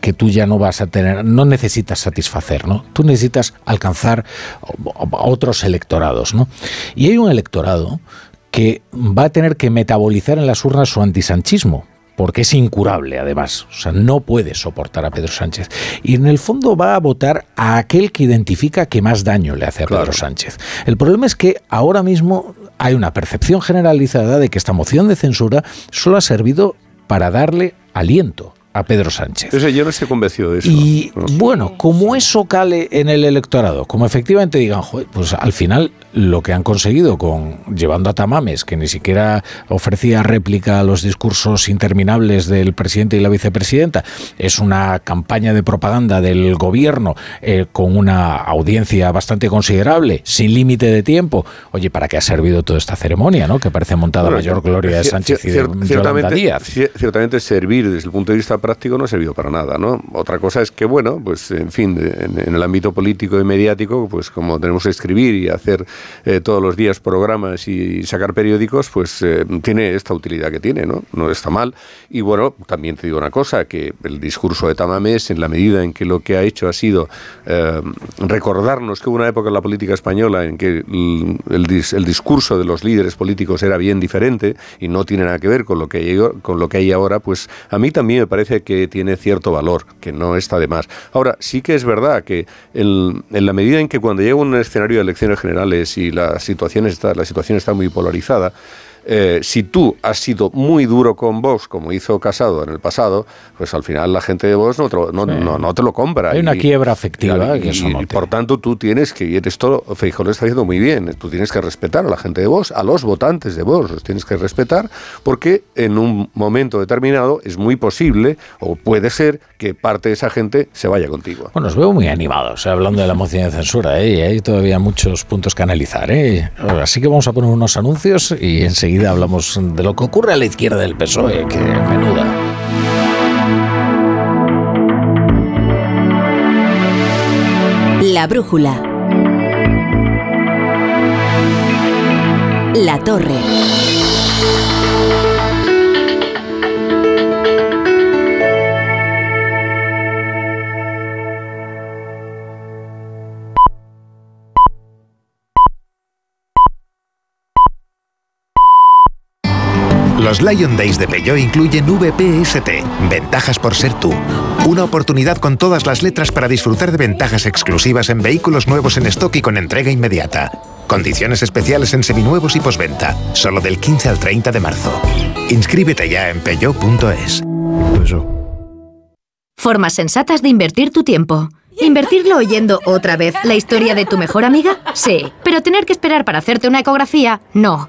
que tú ya no vas a tener, no necesitas satisfacer, ¿no? Tú necesitas alcanzar a otros electorados, ¿no? Y hay un electorado que va a tener que metabolizar en las urnas su antisanchismo, porque es incurable además, o sea, no puede soportar a Pedro Sánchez. Y en el fondo va a votar a aquel que identifica que más daño le hace a Pedro Sánchez. El problema es que ahora mismo hay una percepción generalizada de que esta moción de censura solo ha servido para darle aliento a Pedro Sánchez. yo no estoy convencido de eso. Y bueno, como eso cale en el electorado, como efectivamente digan, pues al final lo que han conseguido con llevando a Tamames, que ni siquiera ofrecía réplica a los discursos interminables del presidente y la vicepresidenta, es una campaña de propaganda del gobierno eh, con una audiencia bastante considerable, sin límite de tiempo. Oye, ¿para qué ha servido toda esta ceremonia, no? Que parece montada mayor gloria de Sánchez y de ciertamente, Díaz. Ciertamente servir desde el punto de vista práctico no ha servido para nada, ¿no? Otra cosa es que, bueno, pues en fin, en, el ámbito político y mediático, pues como tenemos que escribir y hacer eh, todos los días programas y sacar periódicos, pues eh, tiene esta utilidad que tiene, ¿no? No está mal. Y bueno, también te digo una cosa, que el discurso de Tamames, en la medida en que lo que ha hecho ha sido eh, recordarnos que hubo una época en la política española en que el, el, discurso de los líderes políticos era bien diferente y no tiene nada que ver con lo que hay, con lo que hay ahora, pues a mí también me parece que tiene cierto valor, que no está de más. Ahora, sí que es verdad que en, la medida en que cuando llega un escenario de elecciones generales y la situación está, la situación está muy polarizada, eh, si tú has sido muy duro con Vox, como hizo Casado en el pasado, pues al final la gente de Vox no te lo, no, te lo compra. Hay una quiebra afectiva. Y, por tanto tú tienes que, y esto Feijóo lo está haciendo muy bien, tú tienes que respetar a la gente de Vox, a los votantes de Vox, los tienes que respetar, porque en un momento determinado es muy posible, o puede ser, que parte de esa gente se vaya contigo. Bueno, os veo muy animados, hablando de la moción de censura, ¿eh? hay todavía muchos puntos que analizar. ¿eh? Así que vamos a poner unos anuncios y enseguida hablamos de lo que ocurre a la izquierda del PSOE, que menuda. La brújula. La torre. Los Lion Days de Peugeot incluyen VPST, ventajas por ser tú. Una oportunidad con todas las letras para disfrutar de ventajas exclusivas en vehículos nuevos en stock y con entrega inmediata. Condiciones especiales en seminuevos y posventa, solo del 15 al 30 de marzo. Inscríbete ya en peugeot.es. Formas sensatas de invertir tu tiempo. ¿Invertirlo oyendo otra vez la historia de tu mejor amiga? Sí. Pero tener que esperar para hacerte una ecografía, no.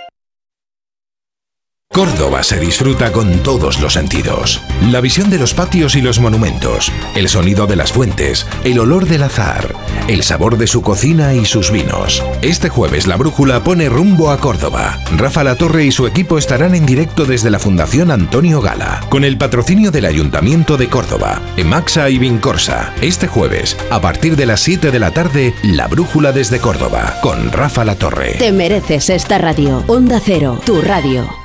Córdoba se disfruta con todos los sentidos. La visión de los patios y los monumentos, el sonido de las fuentes, el olor del azar, el sabor de su cocina y sus vinos. Este jueves la brújula pone rumbo a Córdoba. Rafa La Torre y su equipo estarán en directo desde la Fundación Antonio Gala, con el patrocinio del Ayuntamiento de Córdoba, Emaxa y Vincorsa. Este jueves, a partir de las 7 de la tarde, la brújula desde Córdoba, con Rafa La Torre. Te mereces esta radio. Onda Cero, tu radio.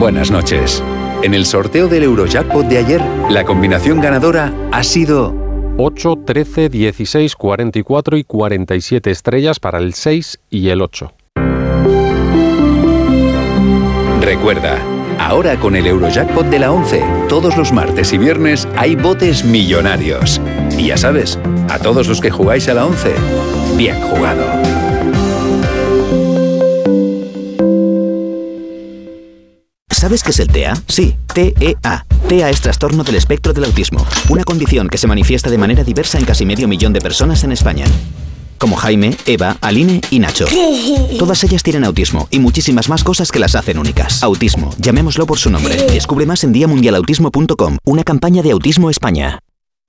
Buenas noches. En el sorteo del Eurojackpot de ayer, la combinación ganadora ha sido 8, 13, 16, 44 y 47 estrellas para el 6 y el 8. Recuerda, ahora con el Eurojackpot de la 11, todos los martes y viernes hay botes millonarios. Y ya sabes, a todos los que jugáis a la 11, bien jugado. ¿Sabes qué es el TEA? Sí, TEA. TEA es trastorno del espectro del autismo, una condición que se manifiesta de manera diversa en casi medio millón de personas en España. Como Jaime, Eva, Aline y Nacho. Todas ellas tienen autismo y muchísimas más cosas que las hacen únicas. Autismo, llamémoslo por su nombre. Descubre más en diamundialautismo.com, una campaña de Autismo España.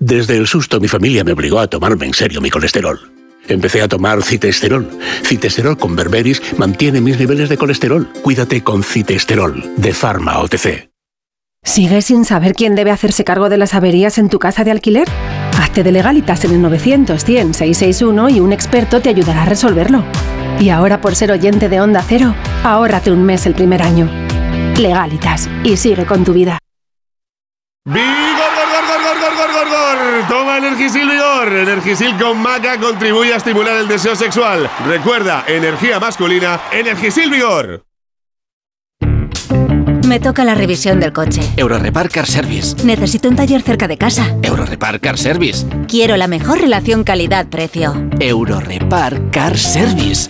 Desde el susto mi familia me obligó a tomarme en serio mi colesterol. Empecé a tomar citesterol. Citesterol con berberis mantiene mis niveles de colesterol. Cuídate con citesterol de Pharma OTC. ¿Sigues sin saber quién debe hacerse cargo de las averías en tu casa de alquiler? Hazte de legalitas en el 900 100 661 y un experto te ayudará a resolverlo. Y ahora por ser oyente de Onda Cero, ahórrate un mes el primer año. Legalitas y sigue con tu vida. ¡Vigor, Toma Energisil Vigor. Energisil con maca contribuye a estimular el deseo sexual. Recuerda, energía masculina, Energisil Vigor. Me toca la revisión del coche. Eurorepar Car Service. Necesito un taller cerca de casa. Eurorepar Car Service. Quiero la mejor relación calidad-precio. Eurorepar Car Service.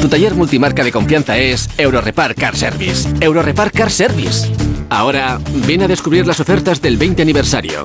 Tu taller multimarca de confianza es Eurorepar Car Service. Eurorepar Car Service. Ahora, ven a descubrir las ofertas del 20 aniversario.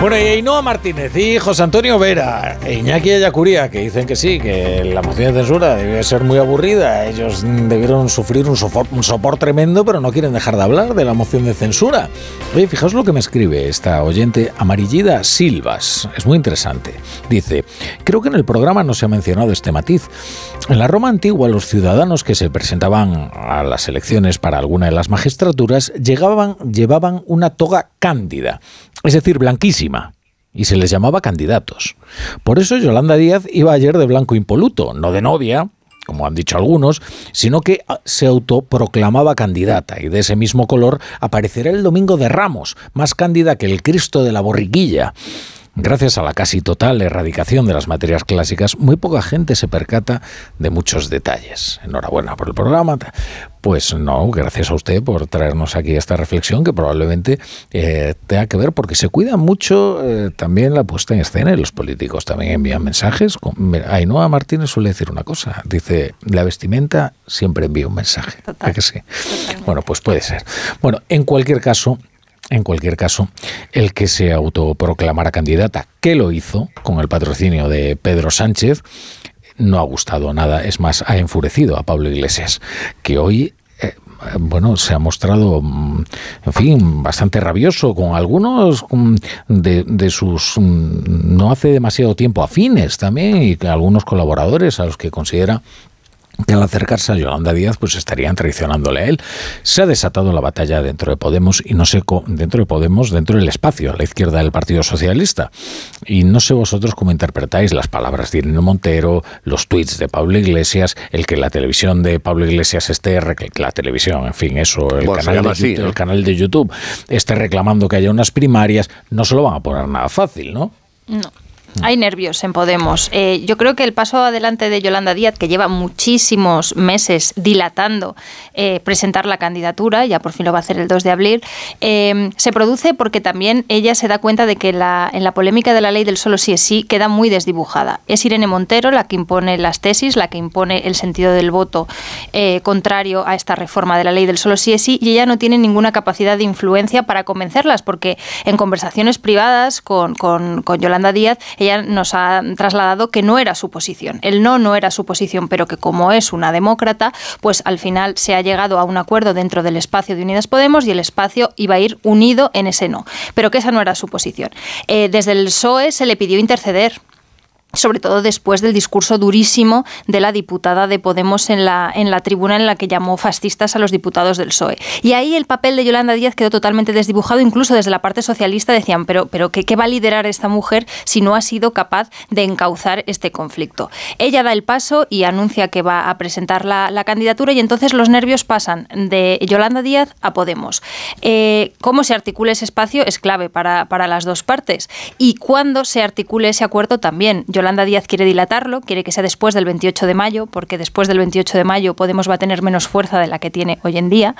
Bueno, y Ainhoa Martínez y José Antonio Vera e Iñaki Ayacuría, que dicen que sí, que la moción de censura debe ser muy aburrida. Ellos debieron sufrir un sopor, un sopor tremendo, pero no quieren dejar de hablar de la moción de censura. Oye, fijaos lo que me escribe esta oyente amarillida Silvas. Es muy interesante. Dice, creo que en el programa no se ha mencionado este matiz. En la Roma antigua, los ciudadanos que se presentaban a las elecciones para alguna de las magistraturas llegaban, llevaban una toga cándida, es decir, blanquísima y se les llamaba candidatos. Por eso Yolanda Díaz iba ayer de blanco impoluto, no de novia, como han dicho algunos, sino que ah, se autoproclamaba candidata y de ese mismo color aparecerá el domingo de Ramos, más cándida que el Cristo de la borriquilla. Gracias a la casi total erradicación de las materias clásicas, muy poca gente se percata de muchos detalles. Enhorabuena por el programa. Pues no, gracias a usted por traernos aquí esta reflexión que probablemente eh, tenga que ver porque se cuida mucho eh, también la puesta en escena y los políticos también envían mensajes. Ainhoa Martínez suele decir una cosa, dice, la vestimenta siempre envía un mensaje. que sí? Bueno, pues puede ser. Bueno, en cualquier caso, en cualquier caso, el que se autoproclamara candidata, que lo hizo con el patrocinio de Pedro Sánchez, no ha gustado nada. Es más, ha enfurecido a Pablo Iglesias, que hoy eh, bueno, se ha mostrado, mm, en fin, bastante rabioso con algunos mm, de, de, sus, mm, no hace demasiado tiempo, afines también, y algunos colaboradores a los que considera que al acercarse a Yolanda Díaz pues estarían traicionándole a él. Se ha desatado la batalla dentro de Podemos y no sé dentro de Podemos, dentro del espacio, a la izquierda del Partido Socialista. Y no sé vosotros cómo interpretáis las palabras de Irene Montero, los tweets de Pablo Iglesias, el que la televisión de Pablo Iglesias esté, la televisión, en fin, eso, el, canal, de YouTube, el canal de YouTube, esté reclamando que haya unas primarias, no se lo van a poner nada fácil, ¿no? No. Hay nervios en Podemos. Eh, yo creo que el paso adelante de Yolanda Díaz, que lleva muchísimos meses dilatando eh, presentar la candidatura, ya por fin lo va a hacer el 2 de abril, eh, se produce porque también ella se da cuenta de que la, en la polémica de la ley del solo sí es sí queda muy desdibujada. Es Irene Montero la que impone las tesis, la que impone el sentido del voto contrario a esta reforma de la ley del solo sí es sí, y ella no tiene ninguna capacidad de influencia para convencerlas, porque en conversaciones privadas con, con, con Yolanda Díaz, ella nos ha trasladado que no era su posición. El no no era su posición, pero que como es una demócrata, pues al final se ha llegado a un acuerdo dentro del espacio de Unidas Podemos y el espacio iba a ir unido en ese no. Pero que esa no era su posición. Eh, desde el PSOE se le pidió interceder sobre todo después del discurso durísimo de la diputada de Podemos en la, en la tribuna en la que llamó fascistas a los diputados del PSOE. Y ahí el papel de Yolanda Díaz quedó totalmente desdibujado, incluso desde la parte socialista decían, pero, pero ¿qué, va a liderar esta mujer si no ha sido capaz de encauzar este conflicto? Ella da el paso y anuncia que va a presentar la, candidatura y entonces los nervios pasan de Yolanda Díaz a Podemos. Eh, ¿Cómo se articula ese espacio? Es clave para, para las dos partes. Y cuándo se articule ese acuerdo también. Yolanda Díaz quiere dilatarlo, quiere que sea después del 28 de mayo, porque después del 28 de mayo Podemos va a tener menos fuerza de la que tiene hoy en día.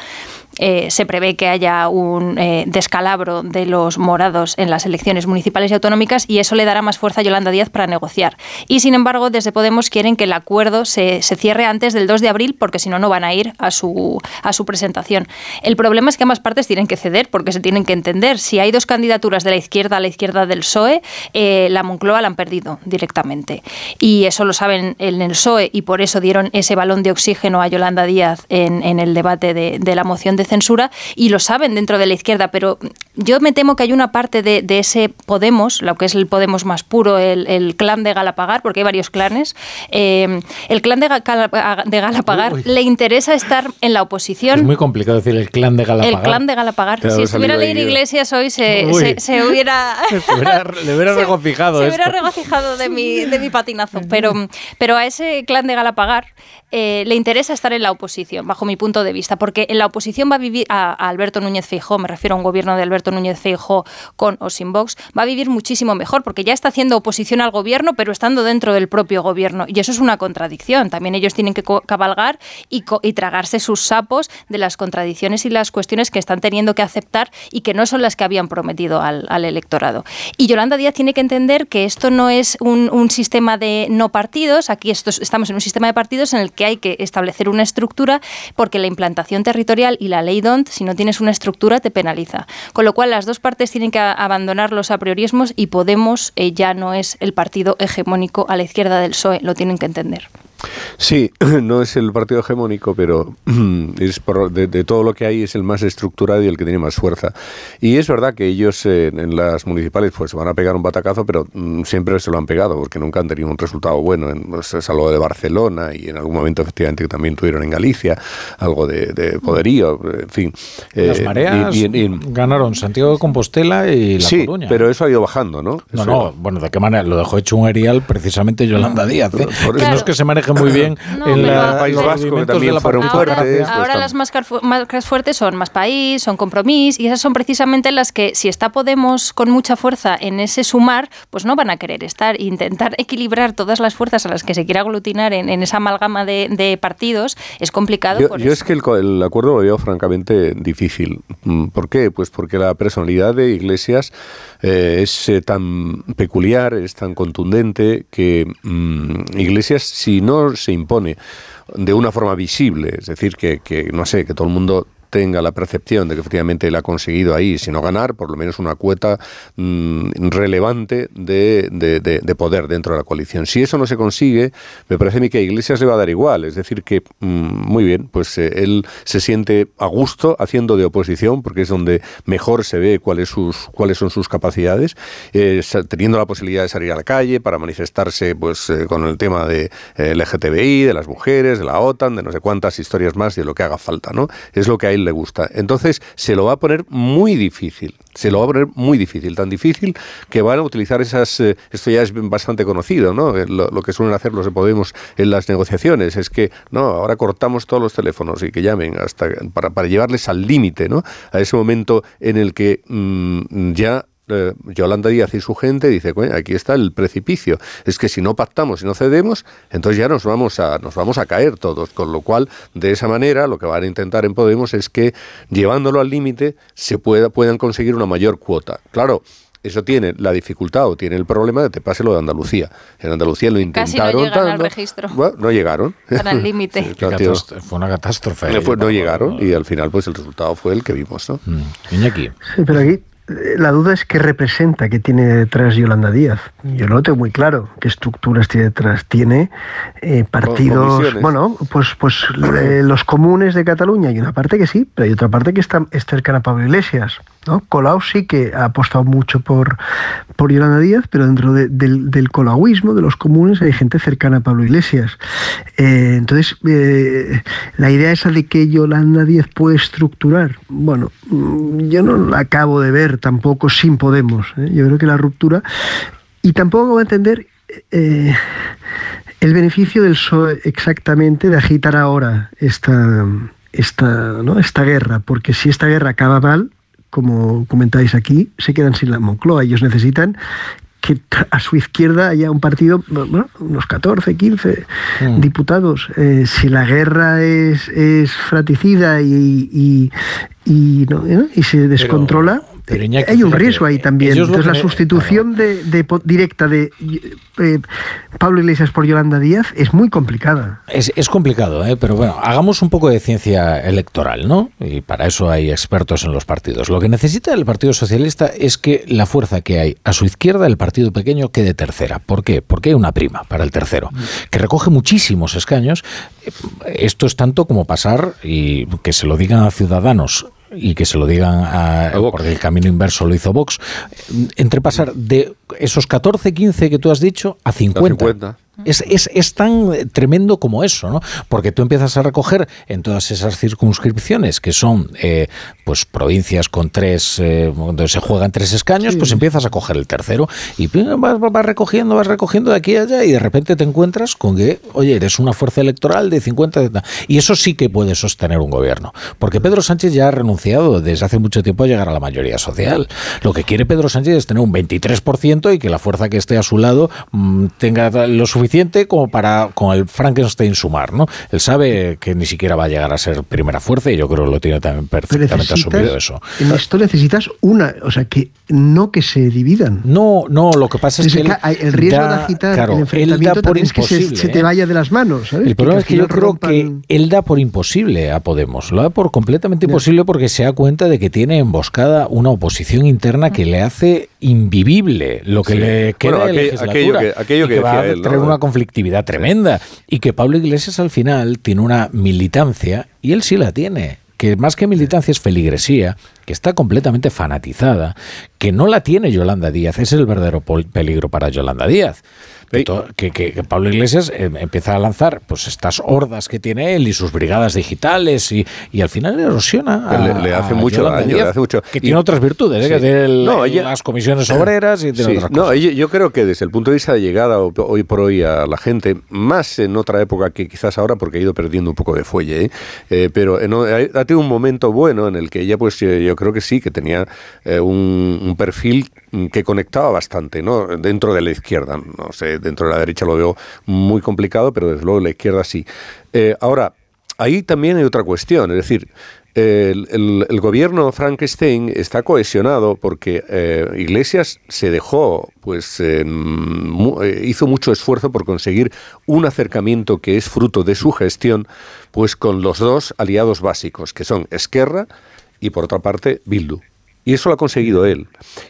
Eh, se prevé que haya un eh, descalabro de los morados en las elecciones municipales y autonómicas y eso le dará más fuerza a Yolanda Díaz para negociar. Y sin embargo, desde Podemos quieren que el acuerdo se, cierre antes del 2 de abril porque si no, no van a ir a su, a su presentación. El problema es que ambas partes tienen que ceder porque se tienen que entender. Si hay dos candidaturas de la izquierda a la izquierda del PSOE, eh, la Moncloa la han perdido directamente. Y eso lo saben en el PSOE y por eso dieron ese balón de oxígeno a Yolanda Díaz en, el debate de, la moción de censura y lo saben dentro de la izquierda, pero yo me temo que hay una parte de, ese Podemos, lo que es el Podemos más puro, el, clan de Galapagar, porque hay varios clanes, eh, el clan de, de Galapagar le interesa estar en la oposición. Es muy complicado decir el clan de Galapagar. El clan de Galapagar. si estuviera Leir Iglesias hoy se, hubiera... le hubiera regocijado. Se hubiera regocijado de de mi patinazo. Pero, pero a ese clan de Galapagar eh, le interesa estar en la oposición, bajo mi punto de vista, porque en la oposición va vivir a, Alberto Núñez Feijó, me refiero a un gobierno de Alberto Núñez Feijó con o sin Vox, va a vivir muchísimo mejor, porque ya está haciendo oposición al gobierno, pero estando dentro del propio gobierno. Y eso es una contradicción. También ellos tienen que cabalgar y, tragarse sus sapos de las contradicciones y las cuestiones que están teniendo que aceptar y que no son las que habían prometido al, electorado. Y Yolanda Díaz tiene que entender que esto no es un, sistema de no partidos, aquí estamos en un sistema de partidos en el que hay que establecer una estructura porque la implantación territorial y la ley DONT, si no tienes una estructura, te penaliza. Con lo cual, las dos partes tienen que abandonar los apriorismos y Podemos eh, ya no es el partido hegemónico a la izquierda del PSOE, lo tienen que entender. Sí, no es el partido hegemónico, pero es de, todo lo que hay es el más estructurado y el que tiene más fuerza. Y es verdad que ellos eh, en las municipales pues van a pegar un batacazo, pero mm, siempre se lo han pegado porque nunca han tenido un resultado bueno. En, pues, es algo de Barcelona y en algún momento efectivamente también tuvieron en Galicia algo de, poderío, en fin. Las eh, mareas ganaron Santiago de Compostela y La sí, Coruña. pero eso ha ido bajando, ¿no? No, no, bueno, ¿de qué manera? Lo dejó hecho un erial precisamente Yolanda Díaz. ¿eh? no es que se maneje muy bien en el País Vasco, que también fueron ahora, fuertes. Ahora las marcas fuertes son Más País, son Compromís, y esas son precisamente las que, si está Podemos con mucha fuerza en ese sumar, pues no van a querer estar. Intentar equilibrar todas las fuerzas a las que se quiera aglutinar en, esa amalgama de, partidos es complicado. Yo, es que el, acuerdo lo veo francamente difícil. Mm, ¿Por qué? Pues porque la personalidad de Iglesias eh, es eh, tan peculiar, es tan contundente que mm, Iglesias, si no se impone de una forma visible, es decir, que, que no sé, que todo el mundo tenga la percepción de que efectivamente él ha conseguido ahí, si no ganar, por lo menos una cuota mm, relevante de, de, poder dentro de la coalición. Si eso no se consigue, me parece a mí que a Iglesias le va a dar igual. Es decir, que mm, muy bien, pues eh, él se siente a gusto haciendo de oposición, porque es donde mejor se ve cuáles, sus, cuáles son sus capacidades, eh, teniendo la posibilidad de salir a la calle para manifestarse pues eh, con el tema de LGTBI, de las mujeres, de la OTAN, de no sé cuántas historias más, de lo que haga falta. ¿no? Es lo que le gusta. Entonces se lo va a poner muy difícil, se lo va a poner muy difícil, tan difícil que van a utilizar esas, eh, esto ya es bastante conocido, ¿no? Eh, lo, que suelen hacer los de Podemos en las negociaciones es que, no, ahora cortamos todos los teléfonos y que llamen hasta para, para llevarles al límite, ¿no? A ese momento en el que mm, ya eh, Yolanda Díaz y su gente dice, aquí está el precipicio. Es que si no pactamos y no cedemos, entonces ya nos vamos a, nos vamos a caer todos. Con lo cual, de esa manera, lo que van a intentar en Podemos es que, llevándolo al límite, se pueda, puedan conseguir una mayor cuota. Claro, eso tiene la dificultad o tiene el problema de te pase lo de Andalucía. En Andalucía lo intentaron. Casi no al registro. no llegaron. al límite. fue una catástrofe. no llegaron y al final pues el resultado fue el que vimos. ¿no? Mm. Sí, pero aquí la duda es qué representa, qué tiene detrás Yolanda Díaz. Yo no lo tengo muy claro qué estructuras tiene detrás. Tiene eh, partidos, bueno, pues, pues eh, los comunes de Cataluña. Hay una parte que sí, pero hay otra parte que está, es cercana a Pablo Iglesias. ¿no? Colau sí que ha apostado mucho por, por Yolanda Díaz, pero dentro del, del colauismo, de los comunes, hay gente cercana a Pablo Iglesias. Eh, entonces, la idea esa de que Yolanda Díaz puede estructurar, bueno, mm, yo no la acabo de ver tampoco sin Podemos. ¿eh? Yo creo que la ruptura. Y tampoco va a entender eh, el beneficio del PSOE exactamente de agitar ahora esta, esta, ¿no? esta guerra, porque si esta guerra acaba mal, como comentáis aquí, se quedan sin la Moncloa. Ellos necesitan que a su izquierda haya un partido, bueno, unos 14, 15 mm. diputados. Eh, si la guerra es, es fratricida y, y, y se descontrola, hay un riesgo ahí también. Entonces, la sustitución de, directa de eh, Pablo Iglesias por Yolanda Díaz es muy complicada. Es, complicado, ¿eh? pero bueno, hagamos un poco de ciencia electoral, ¿no? Y para eso hay expertos en los partidos. Lo que necesita el Partido Socialista es que la fuerza que hay a su izquierda, el partido pequeño, quede tercera. ¿Por qué? Porque hay una prima para el tercero, que recoge muchísimos escaños. Esto es tanto como pasar y que se lo digan a ciudadanos y que se lo digan a, porque el camino inverso lo hizo Vox, entre pasar de esos 14, 15 que tú has dicho a 50. A 50. Es, es, es, tan tremendo como eso, ¿no? Porque tú empiezas a recoger en todas esas circunscripciones que son eh, pues provincias con tres, eh, donde se juegan tres escaños, pues empiezas a coger el tercero y vas, vas, recogiendo, vas recogiendo de aquí a allá y de repente te encuentras con que, oye, eres una fuerza electoral de 50 y eso sí que puede sostener un gobierno, porque Pedro Sánchez ya ha renunciado desde hace mucho tiempo a llegar a la mayoría social. Lo que quiere Pedro Sánchez es tener un 23% y que la fuerza que esté a su lado mm, tenga lo suficiente como para con el Frankenstein sumar, ¿no? Él sabe que ni siquiera va a llegar a ser primera fuerza y yo creo que lo tiene también perfectamente asumido eso. En esto necesitas una, o sea, que no que se dividan. No, no, lo que pasa es, que, el riesgo de agitar el enfrentamiento por es que se, te ¿eh? vaya de las manos. El problema es que yo creo que él da por imposible a Podemos, lo da por completamente imposible porque se da cuenta de que tiene emboscada una oposición interna que le hace invivible lo que le queda de legislatura. Aquello que, aquello que, va a tener una conflictividad tremenda y que Pablo Iglesias al final tiene una militancia y él sí la tiene que más que militancia es feligresía, que está completamente fanatizada, que no la tiene Yolanda Díaz, ese es el verdadero peligro para Yolanda Díaz que, que, Pablo Iglesias eh, empieza a lanzar pues estas hordas que tiene él y sus brigadas digitales y, y al final erosiona. le, hace mucho daño, le hace mucho. Que tiene otras virtudes, ¿eh? que tiene las comisiones obreras y tiene otras cosas. No, yo, creo que desde el punto de vista de llegada hoy por hoy a la gente, más en otra época que quizás ahora, porque ha ido perdiendo un poco de fuelle, ¿eh? pero en, ha tenido un momento bueno en el que ella, pues yo creo que sí, que tenía un, un perfil que conectaba bastante, ¿no? Dentro de la izquierda, no sé dentro de la derecha lo veo muy complicado, pero desde luego la izquierda sí. Eh, ahora, ahí también hay otra cuestión, es decir, el, gobierno Frankenstein está cohesionado porque eh, Iglesias se dejó, pues eh, hizo mucho esfuerzo por conseguir un acercamiento que es fruto de su gestión, pues con los dos aliados básicos, que son Esquerra y por otra parte Bildu. Y eso lo ha conseguido él.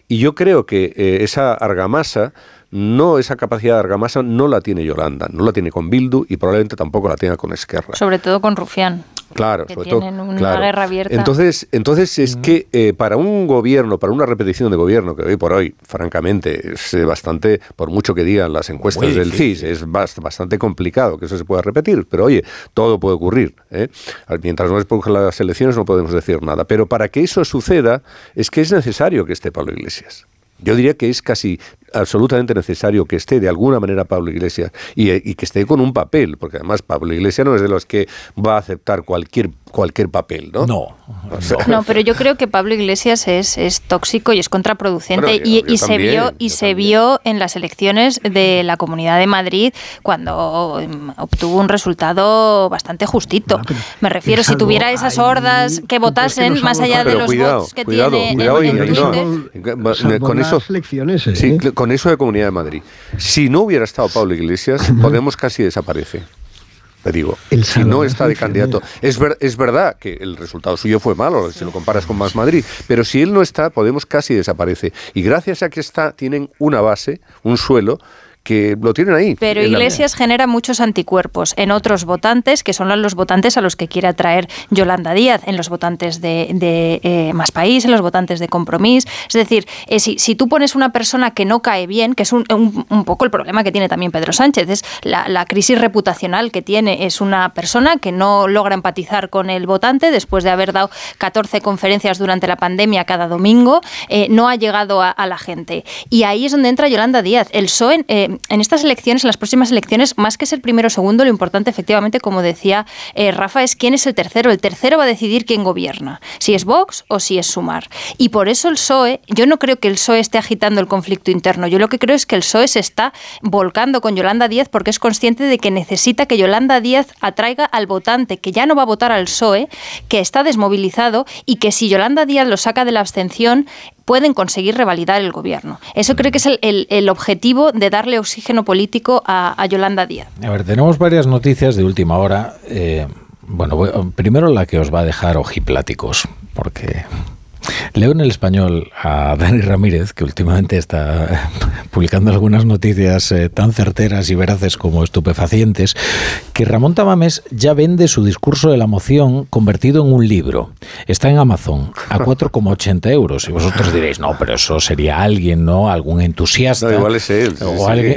Y yo creo que esa argamasa no esa capacidad de argamasa no la tiene Yolanda, no la tiene con Bildu y probablemente tampoco la tenga con Esquerra. Sobre todo con Rufián. Claro, que sobre tienen una guerra abierta. Entonces, entonces es que eh, para un gobierno, para una repetición de gobierno, que hoy por hoy, francamente, es eh, bastante, por mucho que digan las encuestas del CIS, es bastante complicado que eso se pueda repetir. Pero oye, todo puede ocurrir. ¿eh? Mientras no se las elecciones no podemos decir nada. Pero para que eso suceda, es que es necesario que esté Pablo Iglesias. Yo diría que es casi absolutamente necesario que esté de alguna manera Pablo Iglesias y, que esté con un papel, porque además Pablo Iglesias no es de los que va a aceptar cualquier cualquier papel, ¿no? No. No, pero yo creo que Pablo Iglesias es, es tóxico y es contraproducente y, se vio y se vio en las elecciones de la Comunidad de Madrid cuando em, obtuvo un resultado bastante justito. Me refiero, si tuviera esas hordas que votasen más allá de los votos que tiene con eso, ¿eh? Con eso de Comunidad de Madrid. Si no hubiera estado Pablo Iglesias, Podemos casi desaparece. Te digo, si no está de candidato. Es, es verdad que el resultado suyo fue malo, si lo comparas con Más Madrid, pero si él no está, Podemos casi desaparece. Y gracias a que está, tienen una base, un suelo, que lo tienen ahí. Pero Iglesias genera muchos anticuerpos en otros votantes, que son los votantes a los que quiere atraer Yolanda Díaz, en los votantes de, eh, Más País, en los votantes de Compromís. Es decir, eh, si, si, tú pones una persona que no cae bien, que es un, un, poco el problema que tiene también Pedro Sánchez, es la, la, crisis reputacional que tiene, es una persona que no logra empatizar con el votante después de haber dado 14 conferencias durante la pandemia cada domingo, eh, no ha llegado a, la gente. Y ahí es donde entra Yolanda Díaz. El PSOE en estas elecciones, en las próximas elecciones, más que ser primero o segundo, lo importante, efectivamente, como decía eh, Rafa, es quién es el tercero. El tercero va a decidir quién gobierna, si es Vox o si es Sumar. Y por eso el PSOE, yo no creo que el PSOE esté agitando el conflicto interno. Yo lo que creo es que el PSOE se está volcando con Yolanda Díaz porque es consciente de que necesita que Yolanda Díaz atraiga al votante, que ya no va a votar al PSOE, que está desmovilizado y que si Yolanda Díaz lo saca de la abstención, pueden conseguir revalidar el gobierno. Eso creo que es el, objetivo de darle oxígeno político a, Yolanda Díaz. A ver, tenemos varias noticias de última hora. Eh, bueno, primero la que os va a dejar ojipláticos, porque Leo en el español a Dani Ramírez, que últimamente está publicando algunas noticias eh, tan certeras y veraces como estupefacientes, que Ramón Tamames ya vende su discurso de la moción convertido en un libro. Está en Amazon a 4,80 euros. Y vosotros diréis, no, pero eso sería alguien, ¿no? Algún entusiasta. No, igual es él.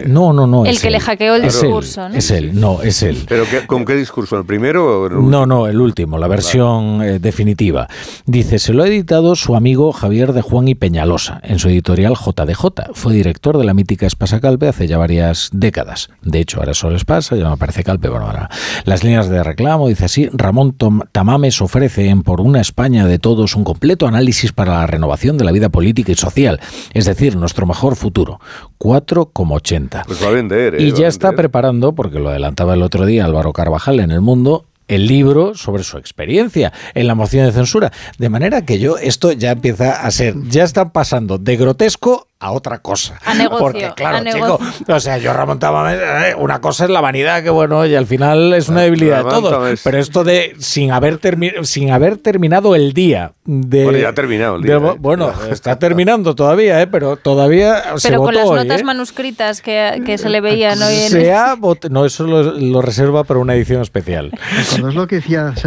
No, no, no. El que le hackeó el discurso, ¿no? Es él, no, es él. ¿Pero con qué discurso? ¿El primero? No, no, el último, la versión eh, definitiva. Dice, se lo ha editado su amigo Javier de Juan y Peñalosa en su editorial JDJ. Fue director de la mítica Espasa Calpe hace ya varias décadas. De hecho, ahora solo Espasa, ya no aparece Calpe. Bueno, ahora las líneas de reclamo, dice así, Ramón Tamames ofrece en Por una España de todos un completo análisis para la renovación de la vida política y social, es decir, nuestro mejor futuro. 4,80. Pues va a vender. y ya está preparando, porque lo adelantaba el otro día Álvaro Carvajal en El Mundo, el libro sobre su experiencia en la moción de censura. De manera que yo, esto ya empieza a ser, ya están pasando de grotesco a otra cosa. A negocio, Porque claro, a chico, negocio. o sea, yo remontaba, eh, una cosa es la vanidad, que bueno, y al final es una debilidad de todos. Pero esto de sin haber, termi- sin haber terminado el día de... Bueno, ya ha terminado el día, de- ¿eh? Bueno, está terminando todavía, ¿eh? pero todavía se Pero con votó las hoy, notas ¿eh? manuscritas que, que se le veían hoy en Se ha No, eso lo, lo reserva para una edición especial. ¿Recuerdas lo que decía? Es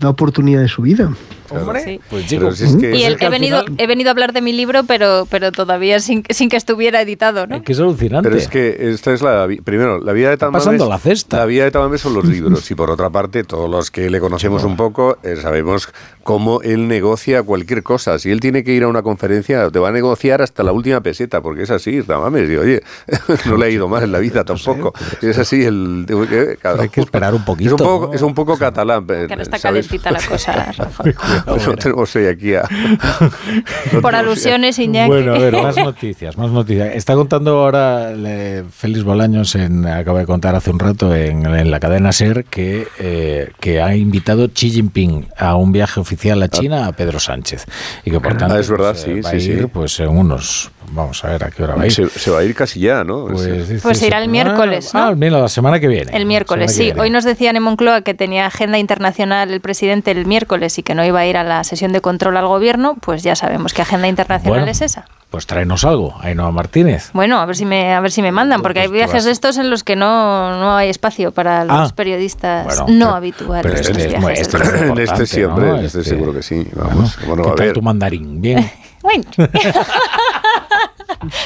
la oportunidad de su vida. Hombre, pues Pero chico, si es que- Y el- es que he, venido, final- he venido a hablar de mi libro, pero, pero todavía sin, sin que estuviera editado, ¿no? que es alucinante. Pero es que esta es la... Primero, la vida de Tamames... pasando la cesta. La vida de Tamames son los libros. Y por otra parte, todos los que le conocemos un poco, eh, sabemos cómo él negocia cualquier cosa. Si él tiene que ir a una conferencia, te va a negociar hasta la última peseta, porque es así, Tamames. Y oye, no le ha ido mal en la vida tampoco. Es así el... eh, cada- Hay que esperar un poquito. Es un poco, ¿no? es un poco catalán. eh, Que no está ¿sabes? Calentita la cosa, Rafa. No tenemos hoy aquí a... Por alusiones, Iñaki. Bueno, a ver, más noticias, más noticias. Está contando ahora eh, Félix Bolaños, en, acaba de contar hace un rato en, en la cadena SER, que, eh, que ha invitado Xi Jinping a un viaje oficial a China a Pedro Sánchez. Y que por tanto Ah, es verdad, pues, eh, sí, va sí, a ir sí. pues, en unos... Vamos a ver a qué hora va a ir. Se, se va a ir casi ya, ¿no? Pues, dice, Pues se- irá el ah, miércoles, ¿no? Ah, mira, la semana que viene. El miércoles, sí. Hoy nos decían en Moncloa que tenía agenda internacional el presidente el miércoles y que no iba a ir a la sesión de control al gobierno, pues ya sabemos qué agenda internacional Bueno. es esa. Pues tráenos algo, Ainhoa Martínez. Bueno, a ver si me, a ver si me mandan, porque hay Pues viajes de estos en los que no, no hay espacio para los Ah, periodistas bueno, no pero- habituales. pero este es muy- viajes. este es en este sí, hombre, ¿no? en este, Este- seguro que sí. Vamos, bueno, ¿Qué a tal tu mandarín? Bien. Bueno,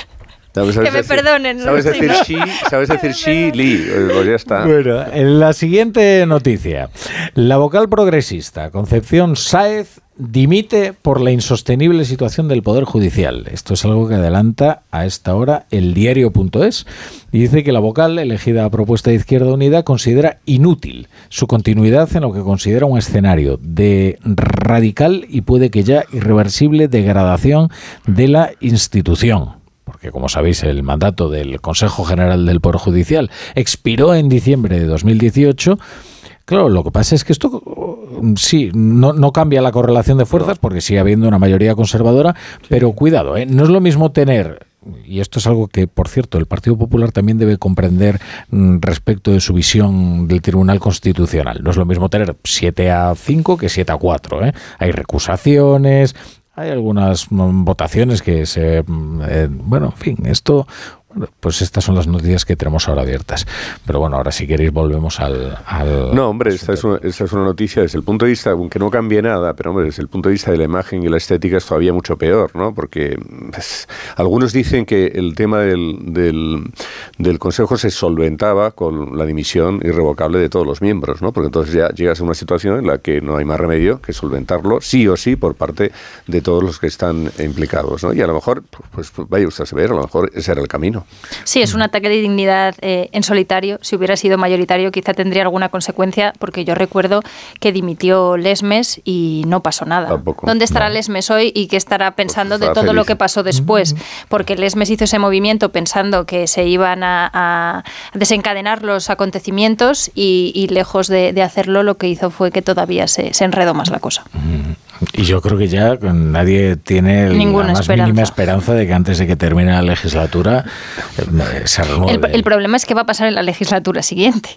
¿Sabes, Que me decir- perdonen, no Sabes decir sí, sabes decir sí, Lee. Eh, Pues ya está. Bueno, en la siguiente noticia. La vocal progresista Concepción Sáez dimite por la insostenible situación del Poder Judicial. Esto es algo que adelanta a esta hora el diario.es y dice que la vocal, elegida a propuesta de Izquierda Unida, considera inútil su continuidad en lo que considera un escenario de radical y puede que ya irreversible degradación de la institución porque como sabéis el mandato del Consejo General del Poder Judicial expiró en diciembre de 2018. Claro, lo que pasa es que esto mm, sí, no, no cambia la correlación de fuerzas porque sigue habiendo una mayoría conservadora, pero cuidado, ¿eh? no es lo mismo tener y esto es algo que, por cierto, el Partido Popular también debe comprender mm, respecto de su visión del Tribunal Constitucional. No es lo mismo tener 7 a 5 que 7 a 4. ¿eh? Hay recusaciones, hay algunas mm, votaciones que se... mm, eh, bueno, en fin, esto... Pues estas son las noticias que tenemos ahora abiertas. Pero bueno, ahora si queréis volvemos al... No, hombre, esta es, una, esta es una noticia desde el punto de vista, aunque no cambie nada, pero hombre, desde el punto de vista de la imagen y la estética es todavía mucho peor, ¿no? Porque pues, algunos dicen que el tema del, del, del Consejo se solventaba con la dimisión irrevocable de todos los miembros, ¿no? Porque entonces ya llegas a una situación en la que no hay más remedio que solventarlo sí o sí por parte de todos los que están implicados, ¿no? Y a lo mejor, pues vaya usted a saber, a lo mejor ese era el camino. Sí, es un ataque de dignidad eh, en solitario. Si hubiera sido mayoritario, quizá tendría alguna consecuencia, porque yo recuerdo que dimitió Lesmes y no pasó nada. Tampoco, ¿Dónde estará no. Lesmes hoy y qué estará pensando de estará todo lo que pasó después? Porque Lesmes hizo ese movimiento pensando que se iban a, a desencadenar los acontecimientos y, y lejos de, de hacerlo, lo que hizo fue que todavía se, se enredó más la cosa. Y yo creo que ya nadie tiene Ninguna la más esperanza. mínima esperanza de que antes de que termine la legislatura eh, se renueve. el problema es que va a pasar en la legislatura siguiente,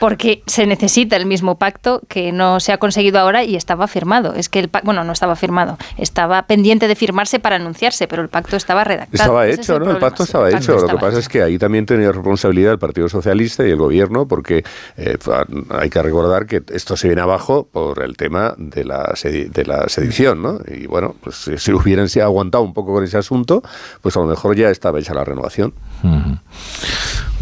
porque se necesita el mismo pacto que no se ha conseguido ahora y estaba firmado. Es que el bueno, no estaba firmado, estaba pendiente de firmarse para anunciarse, pero el pacto estaba redactado. Estaba Ese es hecho, ¿no? El pacto sí, estaba el hecho. pacto Lo que pasa es que ahí también tenía responsabilidad el Partido Socialista y el Gobierno, porque eh, hay que recordar que esto se viene abajo por el tema de la, sedi- de la sedición, ¿no? Y bueno, pues si, hubieran aguantado un poco con ese asunto, pues a lo mejor ya estaba hecha la renovación.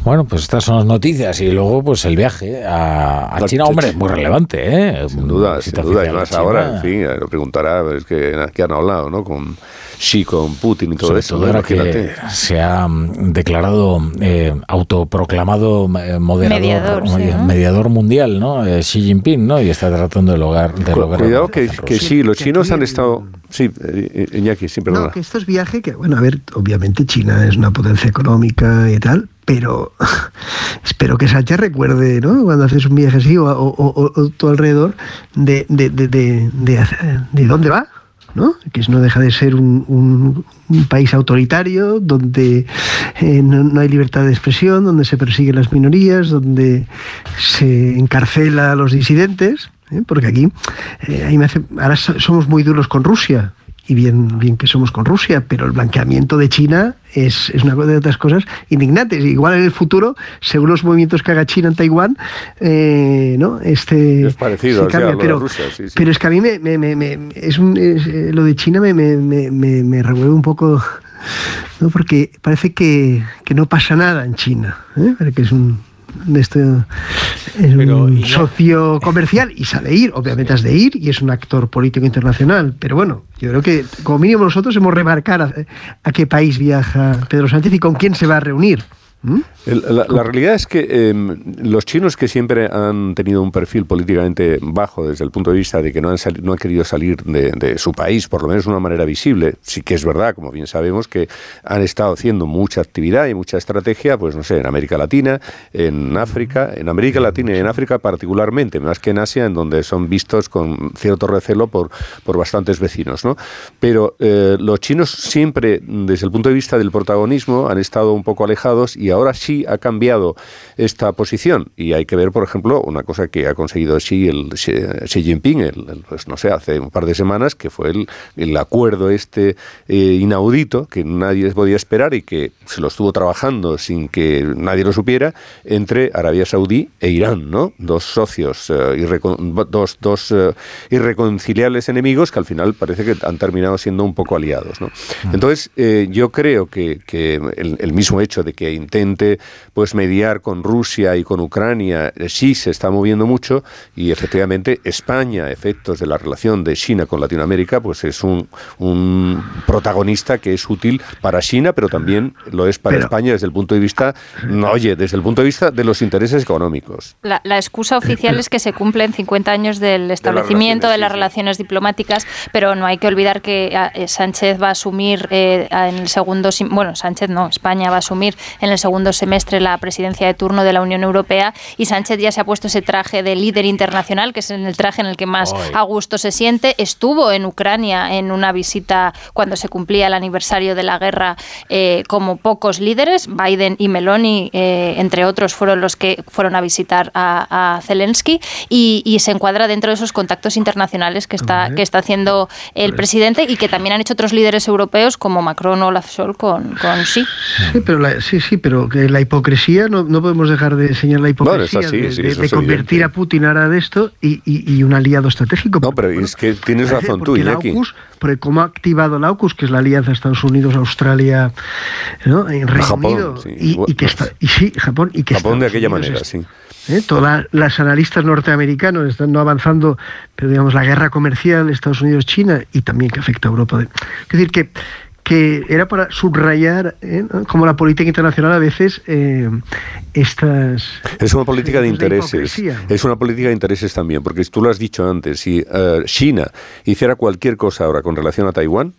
Bueno, pues estas son las noticias y luego pues el viaje a, China, Ch- hombre, muy relevante, ¿eh? Sin duda, sin duda, y más ahora, en fin, eh, lo preguntará, es que, que han hablado, ¿no? Con Xi con Putin y todo Sobre eso. todo que se ha mm, declarado eh, autoproclamado eh, moderador, Mediador, sí, ¿no? mediador mundial, ¿no? Eh, Xi Jinping, ¿no? Y está tratando de lograr. De Cu- lograr Cuidado que, que sí, los que chinos han estado... Sí, eh, Iñaki, sí, perdona. No, que esto es viaje que, bueno, a ver, obviamente China es una potencia económica y tal, pero espero que Sánchez recuerde, ¿no? Cuando haces un viaje así o, o, o- o tu alrededor, de, de, de, de, de hacer- de dónde va, ¿no? Que no deja de ser un, país autoritario, donde eh, no, hay libertad de expresión, donde se persiguen las minorías, donde se encarcela a los disidentes, ¿eh? porque aquí eh, ahí me hace- ahora so- somos muy duros con Rusia. Y bien, bien que somos con Rusia, pero el blanqueamiento de China es, es una de otras cosas indignantes. Igual en el futuro, según los movimientos que haga China en Taiwán, eh, ¿no? Este, Es parecido se o sea, cambia, pero, Rusia, sí, sí. pero es que a mí me, me- me- me- es un, es, eh, lo de China me, me, me, revuelve un poco, ¿no? porque parece que, que no pasa nada en China, ¿eh? Que es un de esto es un socio comercial y sabe ir, obviamente has de ir y es un actor político internacional, pero bueno, yo creo que como mínimo nosotros hemos remarcar a, a qué país viaja Pedro Sánchez y con quién se va a reunir. La, la realidad es que eh, los chinos que siempre han tenido un perfil políticamente bajo desde el punto de vista de que no han, sali- no han querido salir de, de su país, por lo menos de una manera visible, sí que es verdad, como bien sabemos, que han estado haciendo mucha actividad y mucha estrategia, pues no sé, en América Latina, en África, en América Latina y en África particularmente, más que en Asia, en donde son vistos con cierto recelo por, por bastantes vecinos, ¿no? Pero eh, los chinos siempre, desde el punto de vista del protagonismo, han estado un poco alejados y ahora sí ha cambiado esta posición. Y hay que ver, por ejemplo, una cosa que ha conseguido Xi, el, Xi, Jinping, el- el, pues no sé, hace un par de semanas, que fue el, el acuerdo este eh, inaudito que nadie podía esperar y que se lo estuvo trabajando sin que nadie lo supiera entre Arabia Saudí e Irán, ¿no? Dos socios, eh, irrecon- dos, dos eh, irreconciliables enemigos que al final parece que han terminado siendo un poco aliados, ¿no? Entonces, eh, yo creo que, que el, el mismo hecho de que intente pues mediar con Rusia y con Ucrania, eh, sí se está moviendo mucho y efectivamente España, a efectos de la relación de China con Latinoamérica, pues es un, un protagonista que es útil para China, pero también lo es para Pero- España desde el punto de vista, no, oye, desde el punto de vista de los intereses económicos. La, la excusa oficial es que se cumplen 50 años del establecimiento de las relaciones diplomáticas, pero no hay que olvidar que ah, eh, Sánchez va a asumir eh, en el segundo, bueno, Sánchez no, España va a asumir en el segundo semestre la presidencia de turno de la Unión Europea y Sánchez ya se ha puesto ese traje de líder internacional, que es el traje en el que más a gusto se siente. Estuvo en Ucrania en una visita cuando se cumplía el aniversario de la guerra eh, como pocos líderes. Biden y Meloni, eh, entre otros, fueron los que fueron a visitar a, a Zelensky y, y se encuadra dentro de esos contactos internacionales que está, que está haciendo el presidente y que también han hecho otros líderes europeos como Macron o Olaf Scholz con, con Xi. Sí, pero la, sí, sí, pero que la hipocresía, no, no podemos dejar de señalar la hipocresía Bueno, es así, de, sí, de- de convertir a Putin ahora de esto y, y- y un aliado estratégico. No, pero es que tienes Parece- razón tú, la Iñaki. AUKUS, porque cómo ha activado la AUKUS, que es la alianza Estados Unidos, Australia, ¿no? en Reino Japón, Unido, sí. y, y que está, y sí, Japón, y que Japón de aquella Unidos manera, es- sí. ¿eh? Todas las analistas norteamericanos están no avanzando, pero digamos la guerra comercial Estados Unidos-China y también que afecta a Europa. Es decir, que, que era para subrayar ¿eh? como la política internacional a veces eh, estas... Es una política de intereses. Es una política de intereses también, porque tú lo has dicho antes, si eh, China hiciera cualquier cosa ahora con relación a Taiwán,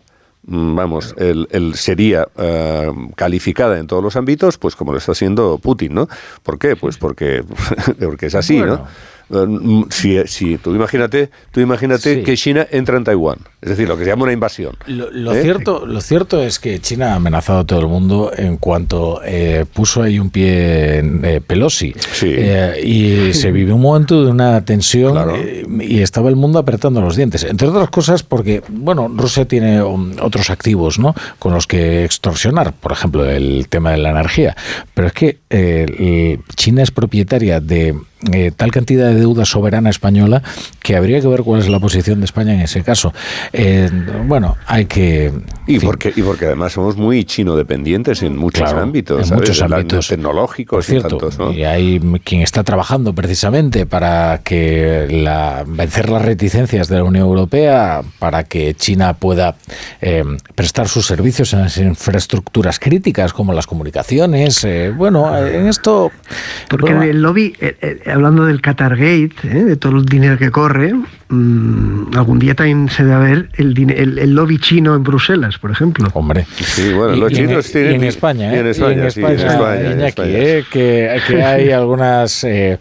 mm, vamos, el, el sería eh, calificada en todos los ámbitos, pues como lo está haciendo Putin, ¿no? ¿Por qué? Pues porque, porque es así, Bueno. ¿no? Eh, mm, Si, si tú imagínate, tú imagínate Sí. que China entra en Taiwán, es decir, lo que se llama una invasión. Lo, lo ¿Eh? cierto, lo cierto es que China ha amenazado a todo el mundo en cuanto eh, puso ahí un pie en eh, Pelosi. Eh, y se vivió un momento de una tensión eh, y estaba el mundo apretando los dientes. Entre otras cosas porque, bueno, Rusia tiene um, otros activos ¿no? con los que extorsionar, por ejemplo, el tema de la energía. Pero es que eh, China es propietaria de eh, tal cantidad de deuda soberana española que habría que ver cuál es la posición de España en ese caso. Eh, bueno, hay que... Y porque, y porque además somos muy chino dependientes en muchos ámbitos, en muchos ámbitos tecnológicos cierto, y tantos, ¿no? Y hay quien está trabajando precisamente para que la, vencer las reticencias de la Unión Europea, para que China pueda eh, prestar sus servicios en las infraestructuras críticas como las comunicaciones. Eh, bueno, en esto... Porque el lobby, eh, eh, hablando del Qatargate, eh, de todo el dinero que corre, mm, algún día también se debe ver el, el, el lobby chino en Bruselas, por ejemplo. Hombre. Sí, bueno, los Y- y en- chinos y tienen... en España, y ¿eh? en Y España, sí, en España, en Iñaki, España. ¿eh? que, que hay algunas eh,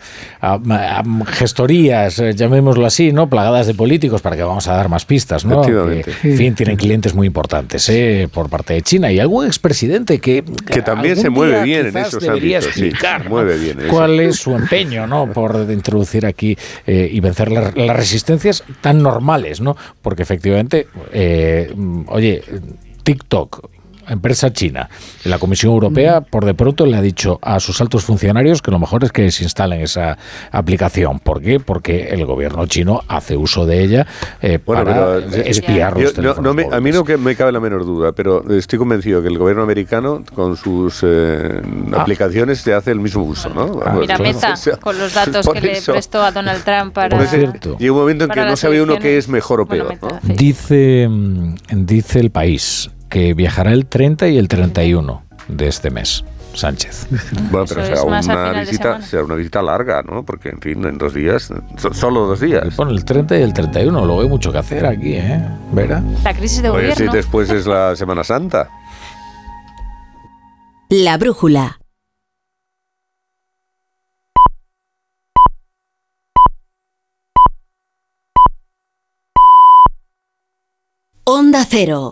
gestorías, eh, llamémoslo así, ¿no? plagadas de políticos, para que vamos a dar más pistas, ¿no? Efectivamente. Que, en fin, tienen clientes muy importantes ¿eh? por parte de China y algún expresidente que... Que también se mueve bien en esos debería ámbitos, sí, explicar, ¿no? mueve bien cuál es su empeño ¿no? Por introducir aquí eh, y vencer la- las resistencias tan normales, ¿no? Porque efectivamente, eh, oye, TikTok, empresa china, la Comisión Europea por de pronto le ha dicho a sus altos funcionarios que lo mejor es que se instalen esa aplicación. ¿Por qué? Porque el gobierno chino hace uso de ella eh, Bueno, para pero, eh, los yo- no, no me- a mí no que me cabe la menor duda, pero estoy convencido que el gobierno americano con sus eh, Ah. aplicaciones se hace el mismo uso, ¿no? Vamos, Mira, no, Meta, o sea, con los datos que le prestó a Donald Trump para... por ese- Llega un momento en que no sabe uno qué es mejor o Bueno, peor. Meta, ¿no? Dice, mm, dice el país que viajará el 30 y el 31 de este mes, Sánchez. Bueno, pero será una visita, será una visita larga, ¿no? Porque, en fin, en dos días, so- solo dos días. Pone el 30 y el 31, luego hay mucho que hacer aquí, ¿eh? ¿Verá? La crisis de Oye, si gobierno. después es la Semana Santa. La brújula. Onda Cero.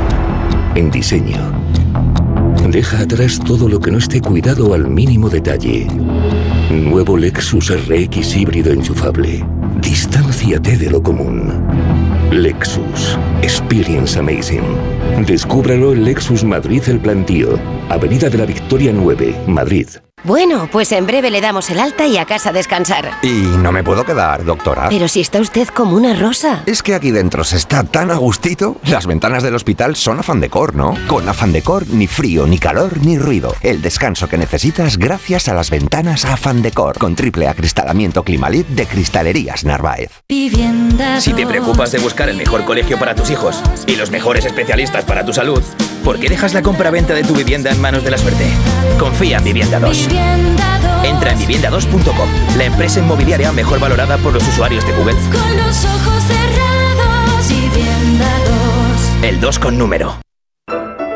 En diseño. Deja atrás todo lo que no esté cuidado al mínimo detalle. Nuevo Lexus RX híbrido enchufable. Distánciate de lo común. Lexus. Experience Amazing. Descúbralo en Lexus Madrid El Plantío. Avenida de la Victoria 9, Madrid. Bueno, pues en breve le damos el alta y a casa a descansar. Y no me puedo quedar, doctora. Pero si está usted como una rosa. Es que aquí dentro se está tan a gustito. Las ventanas del hospital son afán decor, ¿no? Con afán decor, ni frío, ni calor, ni ruido. El descanso que necesitas gracias a las ventanas afán decor. Con triple acristalamiento Climalit de Cristalerías Narváez. Si te preocupas de buscar el mejor colegio para tus hijos y los mejores especialistas para tu salud, ¿por qué dejas la compra-venta de tu vivienda en manos de la suerte? Confía en Vivienda 2. Entra en vivienda2.com, la empresa inmobiliaria mejor valorada por los usuarios de Google. Con los ojos cerrados, vivienda 2. El 2 con número.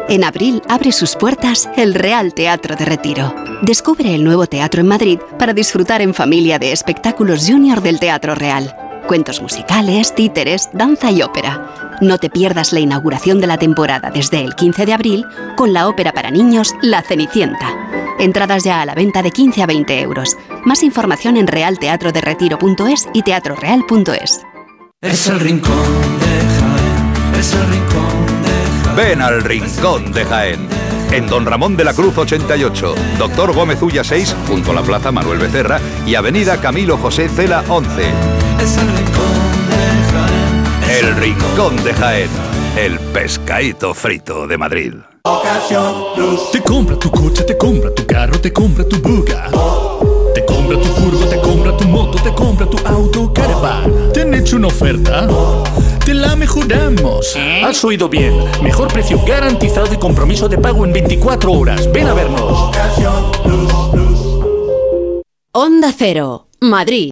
En abril abre sus puertas el Real Teatro de Retiro. Descubre el nuevo teatro en Madrid para disfrutar en familia de espectáculos junior del Teatro Real. Cuentos musicales, títeres, danza y ópera. No te pierdas la inauguración de la temporada desde el 15 de abril con la ópera para niños La Cenicienta. Entradas ya a la venta de 15 a 20 euros. Más información en realteatroderetiro.es y teatroreal.es. Es el rincón de Jaén, es el rincón de Jaén. Ven al Rincón de Jaén. En Don Ramón de la Cruz 88, Doctor Gómez Ulla 6, junto a la Plaza Manuel Becerra y Avenida Camilo José Cela 11. Es el rincón de Jaén. El Rincón de Jaén. El pescadito frito de Madrid. Te compra tu coche, te compra tu carro, te compra tu buga. Te compra tu furgo, te compra tu moto, te compra tu auto, caravan. ¿Te han hecho una oferta? Te la mejoramos. Has oído bien. Mejor precio garantizado y compromiso de pago en 24 horas. Ven a vernos. Onda Cero, Madrid.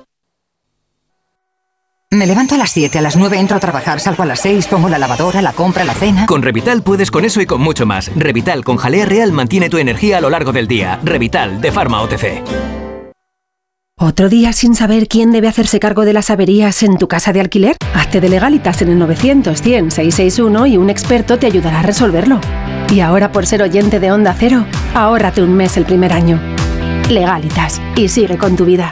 Me levanto a las 7, a las 9 entro a trabajar, salgo a las 6, pongo la lavadora, la compra, la cena. Con Revital puedes con eso y con mucho más. Revital con jalea real mantiene tu energía a lo largo del día. Revital de Pharma OTC. ¿Otro día sin saber quién debe hacerse cargo de las averías en tu casa de alquiler? Hazte de legalitas en el 900-100-661 y un experto te ayudará a resolverlo. Y ahora por ser oyente de Onda Cero, ahórrate un mes el primer año. Legalitas y sigue con tu vida.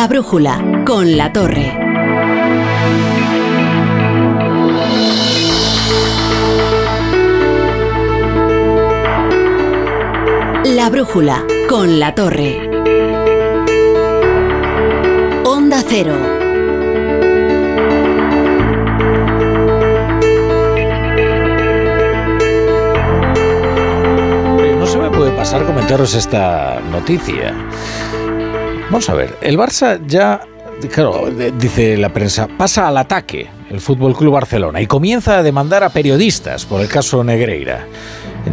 La brújula con la torre. La brújula con la torre. Onda Cero. No se me puede pasar comentaros esta noticia. Vamos a ver, el Barça ya, claro, dice la prensa, pasa al ataque el Fútbol Club Barcelona y comienza a demandar a periodistas por el caso Negreira.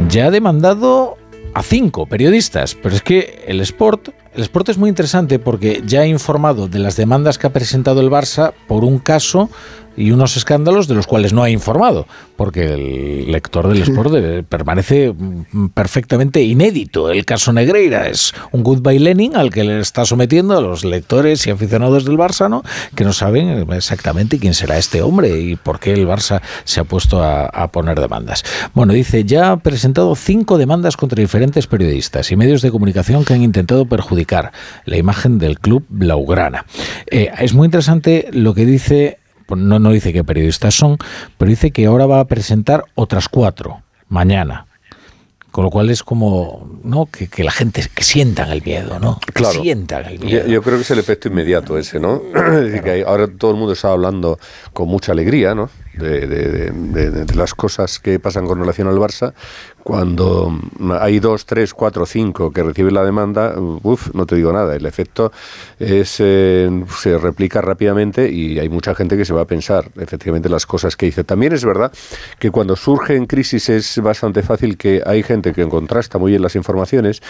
Ya ha demandado a cinco periodistas, pero es que el Sport, el Sport es muy interesante porque ya ha informado de las demandas que ha presentado el Barça por un caso y unos escándalos de los cuales no ha informado, porque el lector del Sport de- permanece mm, perfectamente inédito. El caso Negreira es un goodbye Lenin al que le está sometiendo a los lectores y aficionados del Barça, ¿no? que no saben exactamente quién será este hombre y por qué el Barça se ha puesto a, a poner demandas. Bueno, dice, ya ha presentado cinco demandas contra diferentes periodistas y medios de comunicación que han intentado perjudicar la imagen del club Blaugrana. Eh, es muy interesante lo que dice no, no dice qué periodistas son, pero dice que ahora va a presentar otras cuatro mañana. Con lo cual es como ¿no? que, que la gente que sientan el miedo, ¿no? Que Claro. sientan el miedo. yo creo que es el efecto inmediato ese, ¿no? Decir, que ahora todo el mundo está hablando con mucha alegría, ¿no? De, de- de- de- de las cosas que pasan con relación al Barça. Cuando hay dos, tres, cuatro, cinco que reciben la demanda, uff, no te digo nada. El efecto es, eh, se replica rápidamente y hay mucha gente que se va a pensar efectivamente las cosas que dice. También es verdad que cuando surgen crisis es bastante fácil que hay gente que contrasta muy bien las informaciones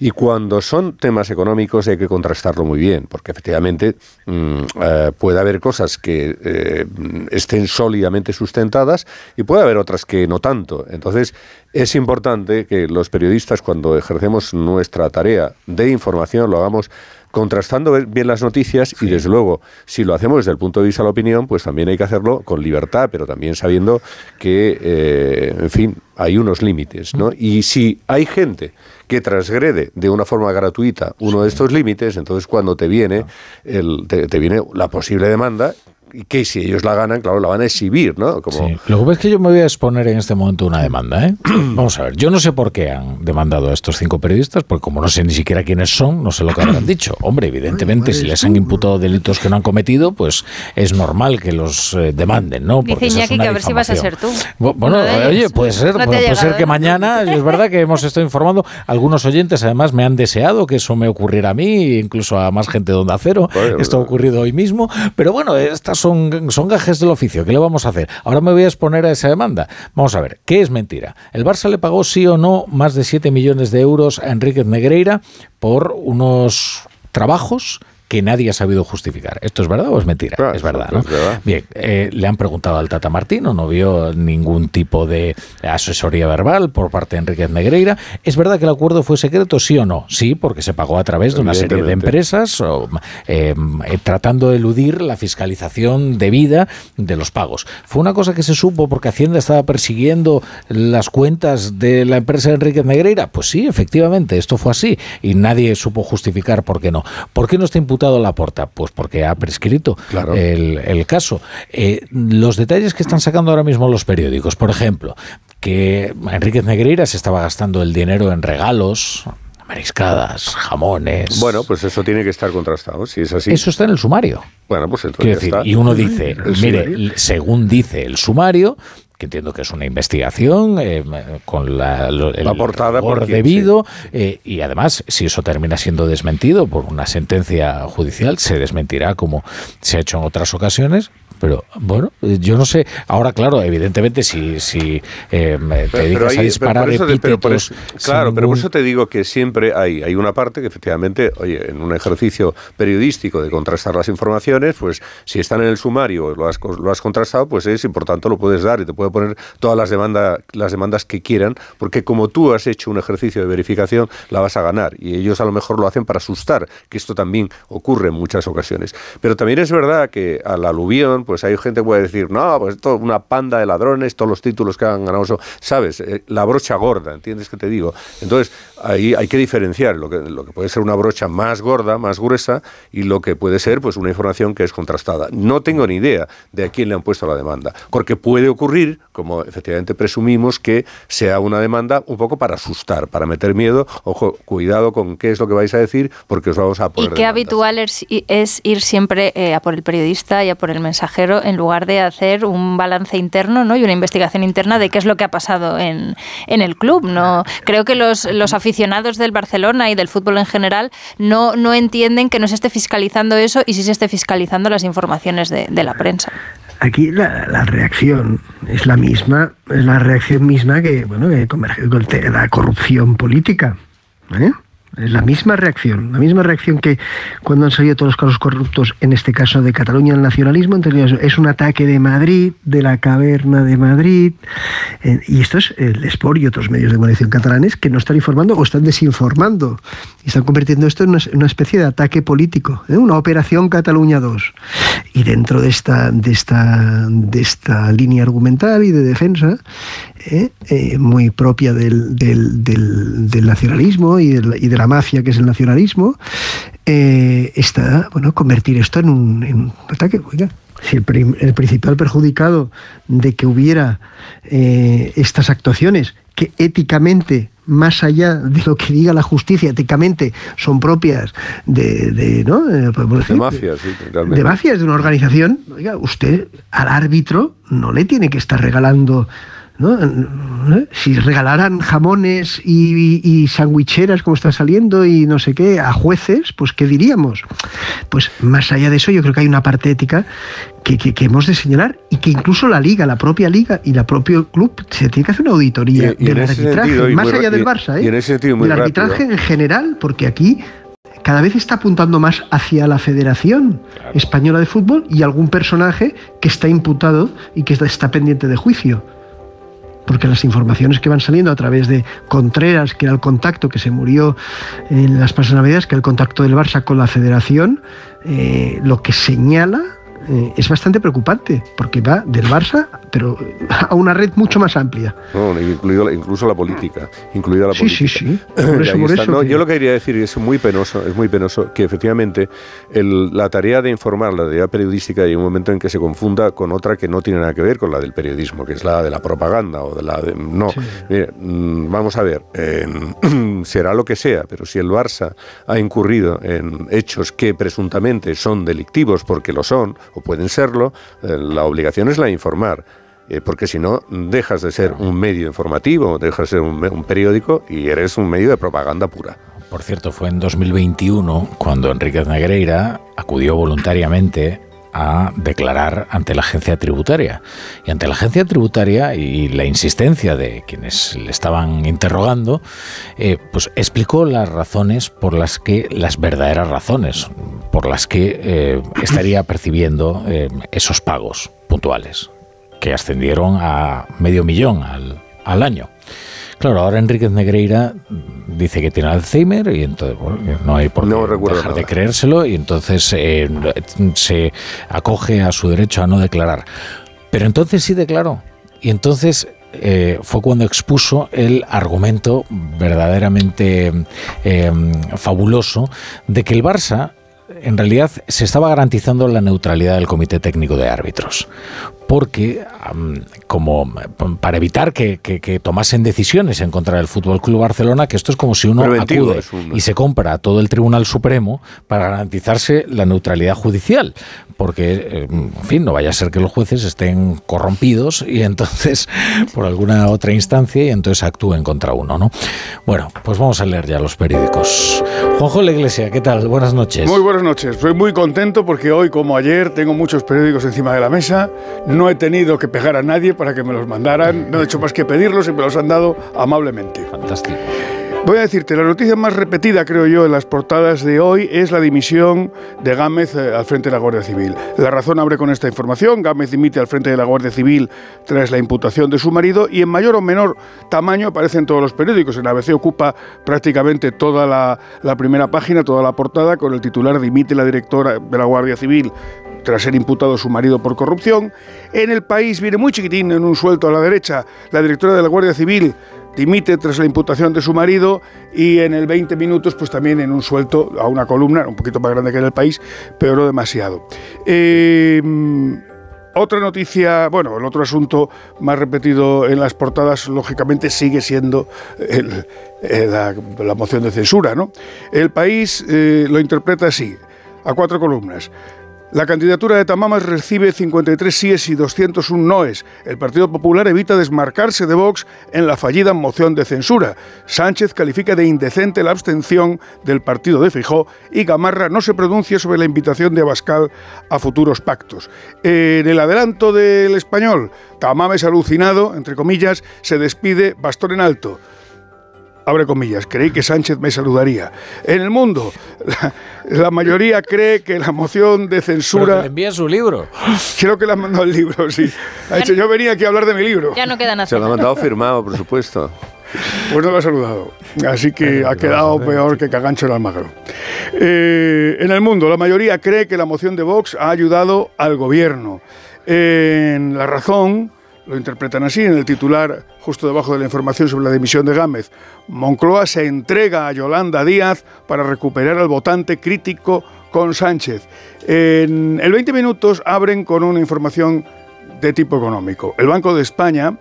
y cuando son temas económicos hay que contrastarlo muy bien, porque efectivamente mm, eh, puede haber cosas que eh, estén sólidamente sustentadas y puede haber otras que no tanto. Entonces es importante que los periodistas cuando ejercemos nuestra tarea de información lo hagamos contrastando bien las noticias y desde luego si lo hacemos desde el punto de vista de la opinión pues también hay que hacerlo con libertad pero también sabiendo que eh, en fin hay unos límites ¿no? y si hay gente que transgrede de una forma gratuita uno de estos límites, entonces cuando te viene, el, te, te viene la posible demanda y que si ellos la ganan, claro, la van a exhibir, ¿no? Como... Sí. Lo que pasa es que yo me voy a exponer en este momento una demanda, ¿eh? Vamos a ver, yo no sé por qué han demandado a estos cinco periodistas, porque como no sé ni siquiera quiénes son, no sé lo que habrán dicho. Hombre, evidentemente, si les han imputado delitos que no han cometido, pues es normal que los eh, demanden, ¿no? Porque Dice Iñaki una que a ver si vas a ser tú. Bu- Bueno, oye, puede ser, No puede, puede ser que mañana, es verdad que hemos estado informando, algunos oyentes además me han deseado que eso me ocurriera a mí, incluso a más gente de Onda Cero, esto ha ocurrido hoy mismo, pero bueno, estas son, son gajes del oficio, ¿qué le vamos a hacer? Ahora me voy a exponer a esa demanda. Vamos a ver, ¿qué es mentira? ¿El Barça le pagó sí o no más de 7 millones de euros a Enríquez Negreira por unos trabajos que nadie ha sabido justificar. ¿Esto es verdad o es mentira? es verdad, ¿no? Bien, eh, le han preguntado al Tata Martino, no vio ningún tipo de asesoría verbal por parte de Enriquez Negreira. ¿Es verdad que el acuerdo fue secreto, sí o no? Sí, porque se pagó a través de una serie de empresas o, eh, eh, tratando de eludir la fiscalización debida de los pagos. Fue una cosa que se supo porque Hacienda estaba persiguiendo las cuentas de la empresa de Enriquez Negreira. Pues sí, efectivamente, esto fue así y nadie supo justificar por qué no. ¿Por qué no está imputado la porta? Pues porque ha prescrito el, el caso. Eh, los detalles que están sacando ahora mismo los periódicos, por ejemplo, que Enriquez Negreira se estaba gastando el dinero en regalos, mariscadas, jamones. Bueno, pues eso tiene que estar contrastado, si es así. Eso está en el sumario. Bueno, pues entonces Quiero decir, está. y uno dice, mire, según dice el sumario, que entiendo que es una investigación eh, con la, lo- el La portada por debido eh, y además si eso termina siendo desmentido por una sentencia judicial se desmentirá como se ha hecho en otras ocasiones pero bueno eh, yo no sé ahora claro evidentemente si si eh, te dedicas ahí- a disparar por eso te- pero por eso- claro, pero por eso te digo que siempre hay, hay una parte que efectivamente, oye, en un ejercicio periodístico de contrastar las informaciones, pues si están en el sumario lo has, lo has contrastado, pues es y por tanto lo puedes dar y te puede poner todas las, demanda, las demandas que quieran, porque como tú has hecho un ejercicio de verificación, la vas a ganar y ellos a lo mejor lo hacen para asustar, que esto también ocurre en muchas ocasiones. Pero también es verdad que al aluvión, pues hay gente que puede decir, no, pues esto es una panda de ladrones, todos los títulos que han ganado, son-". ¿sabes? Eh, la brocha gorda, ¿entiendes qué te digo? Entonces, ahí hay que diferenciar lo que, lo que puede ser una brocha más gorda, más gruesa, y lo que puede ser pues una información que es contrastada. No tengo ni idea de a quién le han puesto la demanda, porque puede ocurrir, como efectivamente presumimos, que sea una demanda un poco para asustar, para meter miedo, ojo, cuidado con qué es lo que vais a decir, porque os vamos a Y poner qué habitual es, es ir siempre eh, a por el periodista y a por el mensajero en lugar de hacer un balance interno ¿no? y una investigación interna de qué es lo que ha pasado en, en el club. ¿no? Creo que los, los aficionados del Barcelona y del fútbol en general no, no entienden que no se esté fiscalizando eso y sí se esté fiscalizando las informaciones de, de la prensa. Aquí la, la reacción es la misma, es la reacción misma que, bueno, que la corrupción política. ¿eh? La misma reacción, la misma reacción que cuando han salido todos los casos corruptos, en este caso de Cataluña, el nacionalismo, entonces es un ataque de Madrid, de la caverna de Madrid, eh, y esto es el Sport y otros medios de comunicación catalanes que no están informando o están desinformando y están convirtiendo esto en una, especie de ataque político, ¿eh? una operación Cataluña 2. Y dentro de esta, de esta, de esta línea argumental y de defensa, ¿eh? Eh, muy propia del, del- nacionalismo y, de la mafia que es el nacionalismo, eh, está, bueno, convertir esto en un, ataque. Oiga, si el, principal perjudicado de que hubiera estas actuaciones que éticamente más allá de lo que diga la justicia, éticamente son propias de, de, ¿no? Eh, De decir, mafia, sí, realmente. de mafias de una organización, oiga, usted al árbitro no le tiene que estar regalando. ¿No? ¿Eh? Si regalaran jamones y, y, y sandwicheras como está saliendo y no sé qué a jueces, pues ¿qué diríamos? Pues más allá de eso, yo creo que hay una parte ética que, que- que hemos de señalar y que incluso la liga, la propia liga y la propio club se tiene que hacer una auditoría Y- y en del arbitraje, sentido, más allá del Barça, ¿eh? y en ese sentido muy del rápido. arbitraje en general, porque aquí cada vez está apuntando más hacia la Federación Española de Fútbol y algún personaje que está imputado y que está pendiente de juicio. Porque las informaciones que van saliendo a través de Contreras, que era el contacto que se murió en las pasadas navidades, que era el contacto del Barça con la Federación, eh, lo que señala eh, es bastante preocupante, porque va del Barça pero a una red mucho más amplia. No, incluido, incluso la política, incluida la Sí, política. sí, sí. Por eso, Ahí por está. eso No, que- yo lo que quería decir y es muy penoso, es muy penoso que efectivamente el- la tarea de informar, la tarea periodística, hay un momento en que se confunda con otra que no tiene nada que ver con la del periodismo, que es la de la propaganda o de la de no. Mire, mm, vamos a ver, será lo que sea, pero si el Barça ha incurrido en hechos que presuntamente son delictivos porque lo son o pueden serlo, eh, la obligación es la de informar. Eh, porque si no, dejas de ser un medio informativo, dejas de ser un, periódico y eres un medio de propaganda pura. Por cierto, fue en 2021 cuando Enríquez Negreira acudió voluntariamente a declarar ante la agencia tributaria. Y ante la agencia tributaria y la insistencia de quienes le estaban interrogando, eh, pues explicó las razones por las que, las verdaderas razones, por las que eh, estaría percibiendo esos pagos puntuales, que ascendieron a medio millón al, al año. Claro, ahora Enríquez Negreira dice que tiene Alzheimer y entonces bueno, no hay por qué dejar de creérselo y entonces eh, se acoge a su derecho a no declarar. Pero entonces sí declaró. Y entonces eh, fue cuando expuso el argumento verdaderamente eh, fabuloso de que el Barça en realidad se estaba garantizando la neutralidad del Comité Técnico de Árbitros. Porque, como para evitar que, que- que tomasen decisiones en contra del Fútbol Club Barcelona, que esto es como si uno Preventivo, acude y se compra a todo el Tribunal Supremo para garantizarse la neutralidad judicial. Porque, eh, en fin, no vaya a ser que los jueces estén corrompidos y entonces, por alguna otra instancia, y entonces actúen contra uno, ¿no? Bueno, pues vamos a leer ya los periódicos. Juanjo La Iglesia, ¿qué tal? Buenas noches. Muy buenas noches. Estoy muy contento porque hoy, como ayer, tengo muchos periódicos encima de la mesa. No he tenido que pegar a nadie para que me los mandaran. No he hecho más que pedirlos y me los han dado amablemente. Fantástico. Voy a decirte, la noticia más repetida, creo yo, en las portadas de hoy es la dimisión de Gámez eh, al frente de la Guardia Civil. La razón abre con esta información. Gámez dimite al frente de la Guardia Civil tras la imputación de su marido y en mayor o menor tamaño aparece en todos los periódicos. En ABC ocupa prácticamente toda la, la primera página, toda la portada, con el titular dimite la directora de la Guardia Civil tras ser imputado su marido por corrupción. En el país viene muy chiquitín, en un suelto a la derecha, la directora de la Guardia Civil dimite tras la imputación de su marido y en el 20 minutos pues también en un suelto a una columna, un poquito más grande que en el país, pero no demasiado. Eh, otra noticia, bueno, el otro asunto más repetido en las portadas, lógicamente, sigue siendo eh, la, la moción de censura, ¿no? El país eh, lo interpreta así, a cuatro columnas. La candidatura de Tamamas recibe 53 síes y 201 noes. El Partido Popular evita desmarcarse de Vox en la fallida moción de censura. Sánchez califica de indecente la abstención del partido de Fijó y Gamarra no se pronuncia sobre la invitación de Abascal a futuros pactos. En el adelanto del español, Tamames alucinado, entre comillas, se despide bastón en alto abre comillas, creí que Sánchez me saludaría. En el mundo, la, la mayoría cree que la moción de Pero que censura... le envía su libro. Creo que le han mandado el libro, sí. Ha dicho, yo venía aquí a hablar de mi libro. Ya no queda nada. Se lo ha mandado firmado, por supuesto. Pues no lo ha saludado. Así que ha quedado peor que Cagancho el Almagro. Eh, en el mundo, la mayoría cree que la moción de Vox ha ayudado al gobierno. En La Razón lo interpretan así, en el titular, justo debajo de la información sobre la dimisión de Gámez. Moncloa se entrega a Yolanda Díaz para recuperar al votante crítico con Sánchez. En el 20 minutos abren con una información de tipo económico. El Banco de España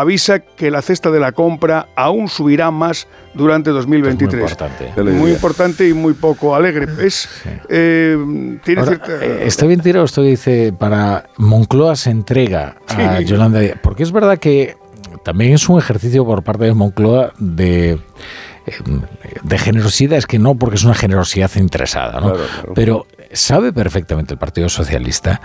avisa que la cesta de la compra aún subirá más durante 2023. muy importante. Muy importante y muy poco alegre. Es, eh, tiene Ahora, cierta- eh, está bien tirado esto que dice para Moncloa se entrega a Sí. Yolanda Díaz, porque es verdad que también es un ejercicio por parte de Moncloa de eh, de generosidad es que no porque es una generosidad interesada, ¿no? Claro, claro. Pero sabe perfectamente el Partido Socialista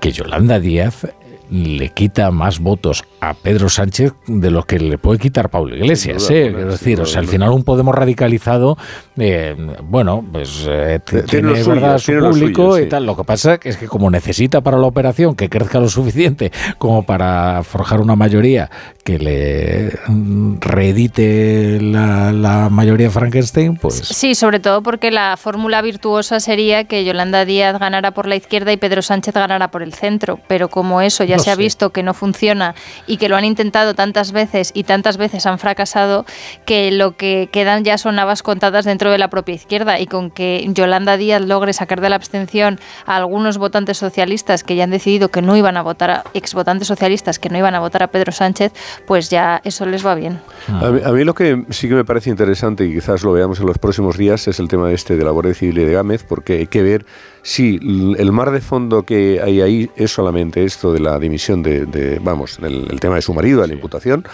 que Yolanda Díaz le quita más votos a Pedro Sánchez de los que le puede quitar Pablo Iglesias. Duda, ¿eh? duda, decir, o sea, al final un Podemos radicalizado, eh, bueno, pues eh, Tiene tiene, lo suyo, verdad su tiene lo público suyo, y sí. tal. Lo que pasa es que como necesita para la operación que crezca lo suficiente como para forjar una mayoría que le mm, reedite la, la mayoría de Frankenstein, pues Sí, sobre todo porque la fórmula virtuosa sería que Yolanda Díaz ganara por la izquierda y Pedro Sánchez ganara por el centro. Pero como eso ya ya No se ha visto que no funciona y que lo han intentado tantas veces y tantas veces han fracasado que lo que quedan ya son habas contadas dentro de la propia izquierda. Y con que Yolanda Díaz logre sacar de la abstención a algunos votantes socialistas que ya han decidido que no iban a votar a ex votantes socialistas que no iban a votar a Pedro Sánchez, pues ya eso les va bien. A mí, a mí lo que sí que me parece interesante y quizás lo veamos en los próximos días es el tema este de la Guardia Civil y de Gámez, porque hay que ver si el mar de fondo que hay ahí es solamente esto de la dimisión de, de, vamos, el, el tema de su marido, de la imputación,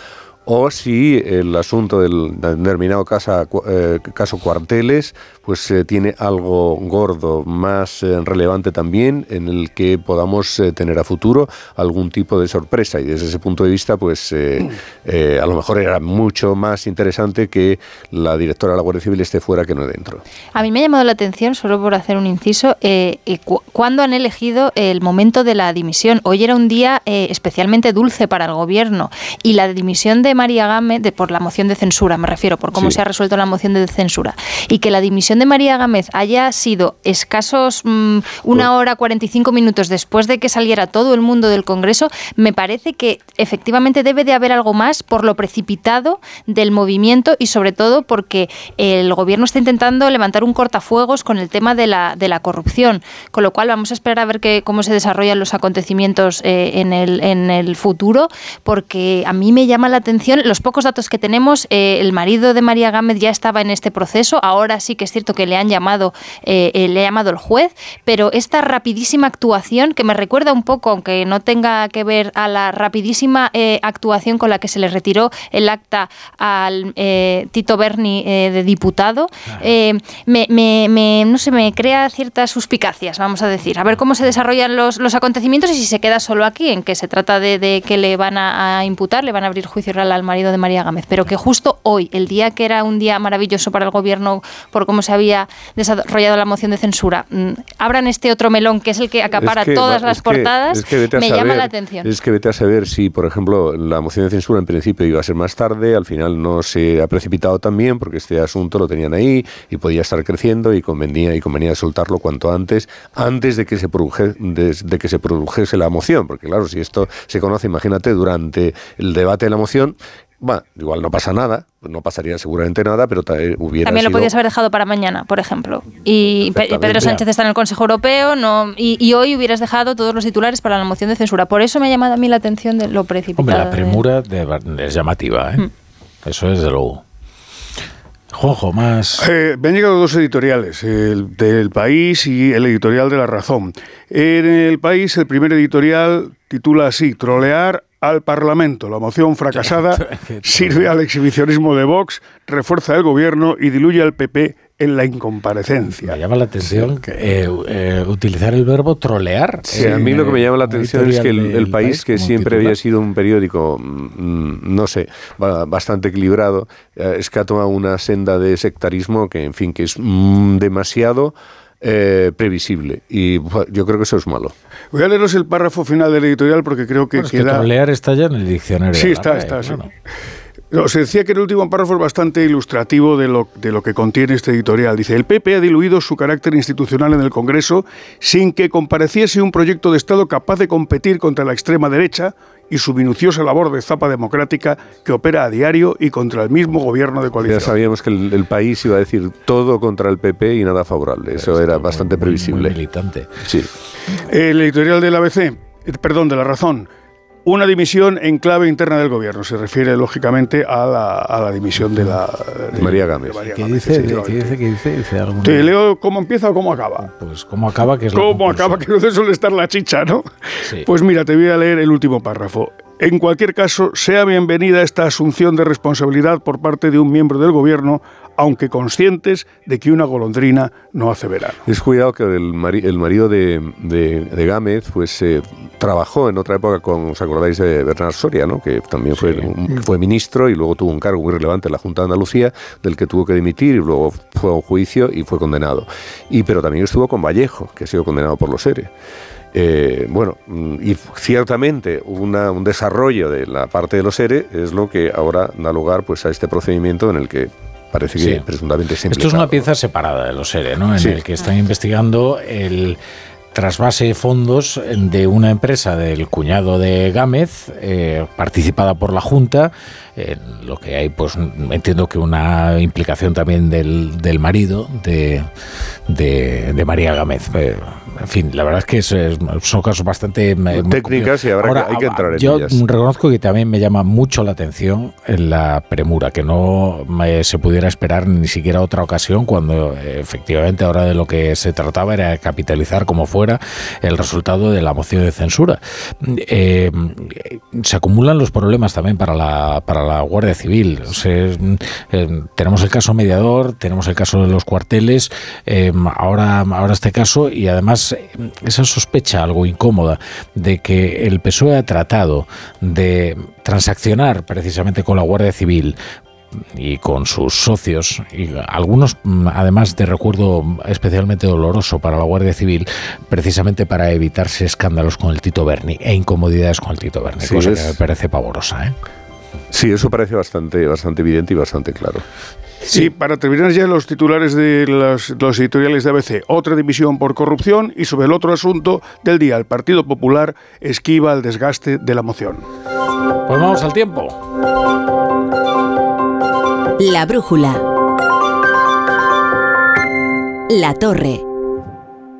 o si el asunto del determinado casa, cu- eh, caso Cuarteles pues eh, tiene algo gordo, más eh, relevante también, en el que podamos tener a futuro algún tipo de sorpresa. Y desde ese punto de vista, pues a lo mejor era mucho más interesante que la directora de la Guardia Civil esté fuera que no dentro. A mí me ha llamado la atención, solo por hacer un inciso, cu- cuándo han elegido el momento de la dimisión. Hoy era un día especialmente dulce para el gobierno y la dimisión de María Gámez, de, por la moción de censura, me refiero, por cómo Sí. se ha resuelto la moción de censura, y que la dimisión de María Gámez haya sido escasos mm, una hora 45 minutos después de que saliera todo el mundo del Congreso, me parece que efectivamente debe de haber algo más por lo precipitado del movimiento y sobre todo porque el gobierno está intentando levantar un cortafuegos con el tema de la, de la corrupción, con lo cual vamos a esperar a ver que, cómo se desarrollan los acontecimientos eh, en, el, en el futuro, porque a mí me llama la atención los pocos datos que tenemos. eh, el marido de María Gámez ya estaba en este proceso, ahora sí que es cierto que le han llamado, eh, eh, le ha llamado el juez, pero esta rapidísima actuación que me recuerda un poco, aunque no tenga que ver a la rapidísima actuación con la que se le retiró el acta al Tito Berni de diputado, me, me- me- no sé, me crea ciertas suspicacias, vamos a decir. A ver cómo se desarrollan los, los acontecimientos y si se queda solo aquí, en que se trata de, de que le van a, a imputar, le van a abrir juicio oral al marido de María Gámez, pero que justo hoy, el día que era un día maravilloso para el gobierno por cómo se había desarrollado la moción de censura, mm, abran este otro melón que es el que acapara Es que, todas las es que- portadas, es que me llama la atención. Es que vete a saber si, por ejemplo, la moción de censura en principio iba a ser más tarde, al final no se ha precipitado también porque este asunto lo tenían ahí y podía estar creciendo y convenía y convenía soltarlo cuanto antes, antes de que se produje- des- de que se produjese la moción, porque claro, si esto se conoce, imagínate, durante el debate de la moción, bueno, igual no pasa nada, no pasaría seguramente nada, pero eh, hubiera También lo sido- podías haber dejado para mañana, por ejemplo. Y. Pedro Sánchez está en el Consejo Europeo no, y, y hoy hubieras dejado todos los titulares para la moción de censura. Por eso me ha llamado a mí la atención de lo precipitado. Hombre, la premura de- es llamativa, ¿eh? Mm. Eso es de luego. Juanjo, más... Eh, me han llegado dos editoriales, el del País y el editorial de La Razón. En el País, el primer editorial titula así, Trolear al Parlamento. La moción fracasada sirve al exhibicionismo de Vox, refuerza el gobierno y diluye al PP en la incomparecencia. Me llama la atención que, eh, eh, utilizar el verbo trolear. Sí, a mí lo que me llama la atención es que el, país, que siempre titular. había sido un periódico, mm, no sé, ba- bastante equilibrado, eh, es que ha tomado una senda de sectarismo que, en fin, que es mm, demasiado eh, previsible. Y yo creo que eso es malo. Voy a leeros el párrafo final del editorial porque creo que Bueno, es que queda... trolear está ya en el diccionario. Sí, está, está, sí. se decía que el último párrafo es bastante ilustrativo de lo, de lo que contiene este editorial. Dice, el PP ha diluido su carácter institucional en el Congreso sin que compareciese un proyecto de Estado capaz de competir contra la extrema derecha y su minuciosa labor de zapa democrática que opera a diario y contra el mismo gobierno de Ya coalición. sabíamos que el, el país iba a decir todo contra el PP y nada favorable. Eso era bastante previsible. militante. Sí. El editorial del ABC, eh, perdón, de La Razón, una dimisión en clave interna del gobierno. Se refiere, lógicamente, a la, a la dimisión de la... de- María Gámez. de María ¿Qué Gámez, dice? ¿Qué dice? ¿Qué dice? Dice alguna- ¿Te leo cómo empieza o cómo acaba? Pues cómo acaba, que es la ¿Cómo conclusión. acaba? Que no suele estar la chicha, ¿no? Sí. Pues mira, te voy a leer el último párrafo. En cualquier caso, sea bienvenida esta asunción de responsabilidad por parte de un miembro del gobierno, aunque conscientes de que una golondrina no hace verano. Es cuidado que el, mari- el marido de, de, de Gámez pues eh, trabajó en otra época con, ¿os acordáis de Bernard Soria, ¿no? que también fue, un- fue ministro y luego tuvo un cargo muy relevante en la Junta de Andalucía, del que tuvo que dimitir y luego fue a un juicio y fue condenado. Y, pero también estuvo con Vallejo, que ha sido condenado por los ERE. Eh, bueno, mm, y ciertamente una- un desarrollo de la parte de los ERE es lo que ahora da lugar pues, a este procedimiento en el que parece que Sí. presuntamente se Esto es una pieza separada de los SERE, ¿no? En Sí. el que están investigando el trasvase fondos de una empresa del cuñado de Gámez, eh, participada por la Junta, en lo que hay, pues entiendo que una implicación también del, del marido de, de, de María Gámez. Eh, en fin, la verdad es que es- son casos bastante... eh, Técnicas y habrá Ahora, que, hay que entrar en yo ellas. reconozco que también me llama mucho la atención en la premura, que no me- se pudiera esperar ni siquiera otra ocasión cuando eh, efectivamente ahora de lo que se trataba era capitalizar como fuera el resultado de la moción de censura. Eh, se acumulan los problemas también para la, para la Guardia Civil. Eh, tenemos el caso mediador, tenemos el caso de los cuarteles, eh, ahora, ahora este caso y además esa sospecha algo incómoda de que el PSOE ha tratado de transaccionar precisamente con la Guardia Civil y con sus socios, y algunos mm, además de recuerdo especialmente doloroso para la Guardia Civil, precisamente para evitarse escándalos con el Tito Berni e incomodidades con el Tito Berni, Sí, cosa es- que me parece pavorosa. ¿eh? Sí, eso parece bastante, bastante evidente y bastante claro. Sí, para terminar ya los titulares de los, los editoriales de ABC, otra división por corrupción y sobre el otro asunto del día, el Partido Popular esquiva el desgaste de la moción. Pues vamos al tiempo. La brújula. La torre.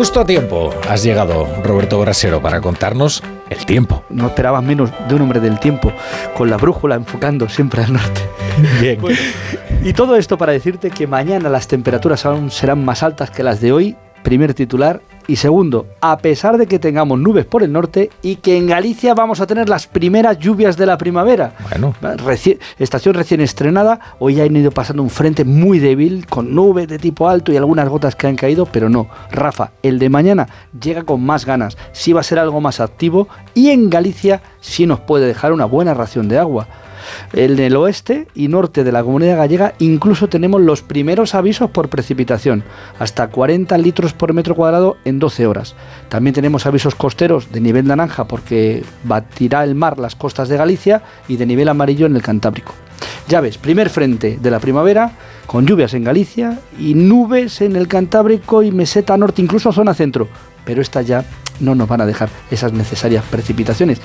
Justo a tiempo has llegado, Roberto Brasero, para contarnos el tiempo. No esperabas menos de un hombre del tiempo, con la brújula enfocando siempre al norte. Bien. y todo esto para decirte que mañana las temperaturas aún serán más altas que las de hoy, primer titular. Y segundo, a pesar de que tengamos nubes por el norte y que en Galicia vamos a tener las primeras lluvias de la primavera. Bueno. Reci- estación recién estrenada, hoy han ido pasando un frente muy débil, con nubes de tipo alto y algunas gotas que han caído, pero no. Rafa, el de mañana llega con más ganas, sí va a ser algo más activo y en Galicia sí nos puede dejar una buena ración de agua. En el oeste y norte de la comunidad gallega incluso tenemos los primeros avisos por precipitación, hasta 40 litros por metro cuadrado en 12 horas. También tenemos avisos costeros de nivel naranja porque batirá el mar las costas de Galicia y de nivel amarillo en el Cantábrico. Ya ves, primer frente de la primavera, con lluvias en Galicia y nubes en el Cantábrico y meseta norte, incluso zona centro. Pero estas ya no nos van a dejar esas necesarias precipitaciones.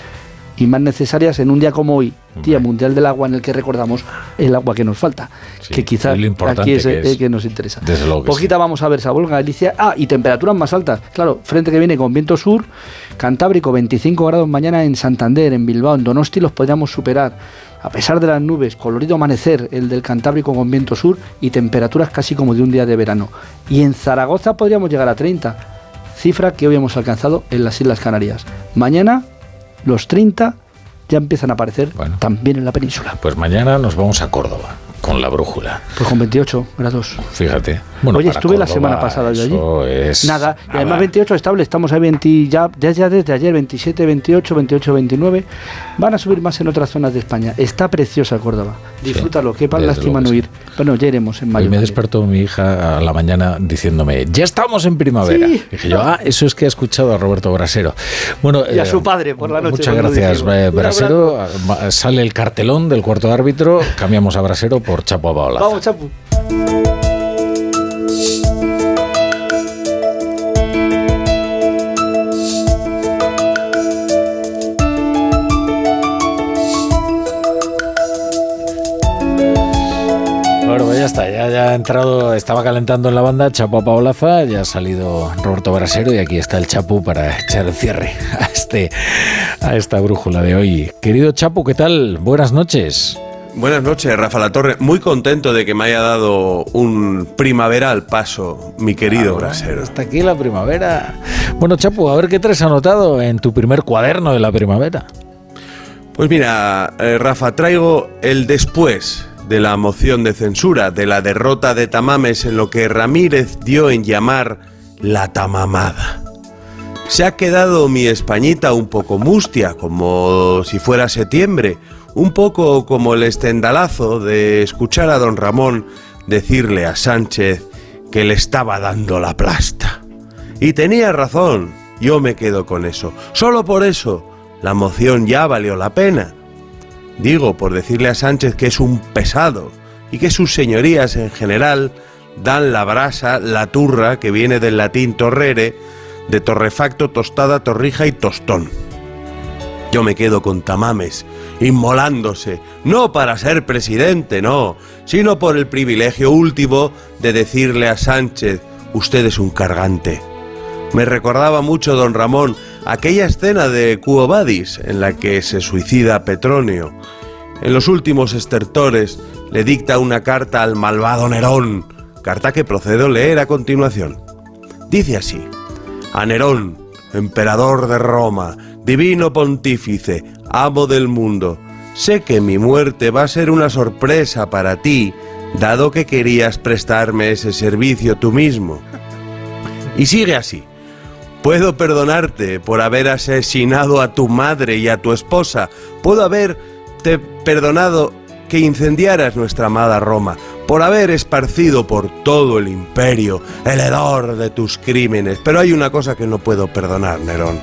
Y más necesarias en un día como hoy, Día Mundial del Agua, en el que recordamos el agua que nos falta. que quizás aquí es que el es. que nos interesa. Desde luego que Poquita vamos a ver Sabor, Galicia. Ah, y temperaturas más altas. Claro, frente que viene con viento sur, Cantábrico 25 grados mañana en Santander, en Bilbao, en Donosti los podríamos superar. A pesar de las nubes, colorido amanecer el del Cantábrico con viento sur y temperaturas casi como de un día de verano. Y en Zaragoza podríamos llegar a 30, cifra que hoy hemos alcanzado en las Islas Canarias. Mañana los 30 ya empiezan a aparecer también en la península. Pues mañana nos vamos a Córdoba con la brújula. Pues con 28 grados. Fíjate. Bueno, Oye, estuve la semana pasada yo allí. es Nada, y además 28 estable, estamos a 20, ya, ya, ya desde ayer 27, 28, 28, 29. Van a subir más en otras zonas de España. Está preciosa Córdoba. Disfrútalo, qué pan desde lástima no que ir. Bueno, ya iremos en mayo. me despertó mi hija a la mañana diciéndome, ya estamos en primavera. Sí. Dije yo, ah, eso es que ha escuchado a Roberto Brasero. Bueno, Y a eh, su padre por la noche. Muchas gracias, eh, Brasero. Va- Sale el cartelón del cuarto árbitro, cambiamos a Brasero por Chapo Abaola. Vamos, Chapu. Ha entrado, estaba calentando en la banda Chapo Paolaza, ya ha salido Roberto Brasero y aquí está el Chapu para echar el cierre a, este, a esta brújula de hoy. Querido Chapu, ¿qué tal? Buenas noches. Buenas noches, Rafa La Torre. Muy contento de que me haya dado un primaveral paso, mi querido Brasero. Hasta aquí la primavera. Bueno, Chapu, a ver qué traes anotado en tu primer cuaderno de la primavera. Pues mira, eh, Rafa, traigo el después de la moción de censura, de la derrota de Tamames en lo que Ramírez dio en llamar la tamamada. Se ha quedado mi Españita un poco mustia, como si fuera septiembre, un poco como el estendalazo de escuchar a don Ramón decirle a Sánchez que le estaba dando la plasta. Y tenía razón, yo me quedo con eso. Solo por eso, la moción ya valió la pena. Digo, por decirle a Sánchez que es un pesado y que sus señorías en general dan la brasa, la turra, que viene del latín torrere, de torrefacto, tostada, torrija y tostón. Yo me quedo con tamames, inmolándose, no para ser presidente, no, sino por el privilegio último de decirle a Sánchez, usted es un cargante. Me recordaba mucho, don Ramón, aquella escena de Quo Vadis en la que se suicida Petronio. En los últimos estertores le dicta una carta al malvado Nerón, carta que procedo leer a continuación. Dice así, a Nerón, emperador de Roma, divino pontífice, amo del mundo, sé que mi muerte va a ser una sorpresa para ti, dado que querías prestarme ese servicio tú mismo. Y sigue así. Puedo perdonarte por haber asesinado a tu madre y a tu esposa. Puedo haberte perdonado que incendiaras nuestra amada Roma, por haber esparcido por todo el imperio el hedor de tus crímenes. Pero hay una cosa que no puedo perdonar, Nerón,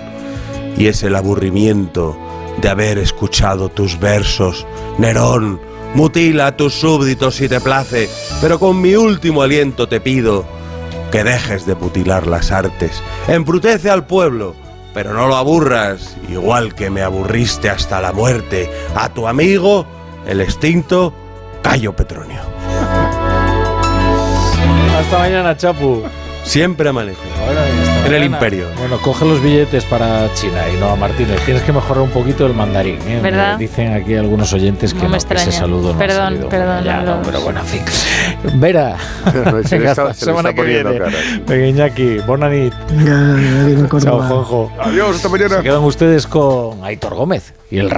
y es el aburrimiento de haber escuchado tus versos. Nerón, mutila a tus súbditos si te place, pero con mi último aliento te pido que dejes de mutilar las artes. Embrutece al pueblo, pero no lo aburras, igual que me aburriste hasta la muerte a tu amigo, el extinto Cayo Petronio. Hasta mañana, Chapu. Siempre amanece. El imperio. Bueno, coge los billetes para China y no a Martínez. Tienes que mejorar un poquito el mandarín. ¿eh? ¿Verdad? Dicen aquí algunos oyentes que No no, me que ese saludo no Perdón, ha perdón, Ya, no pero bueno, en fin. Vera. Se le está- hasta se semana que viene. Venga, Iñaki. Bona nit. Venga, venga, Chao. Juanjo. Adiós, hasta mañana. Se quedan ustedes con Aitor Gómez y el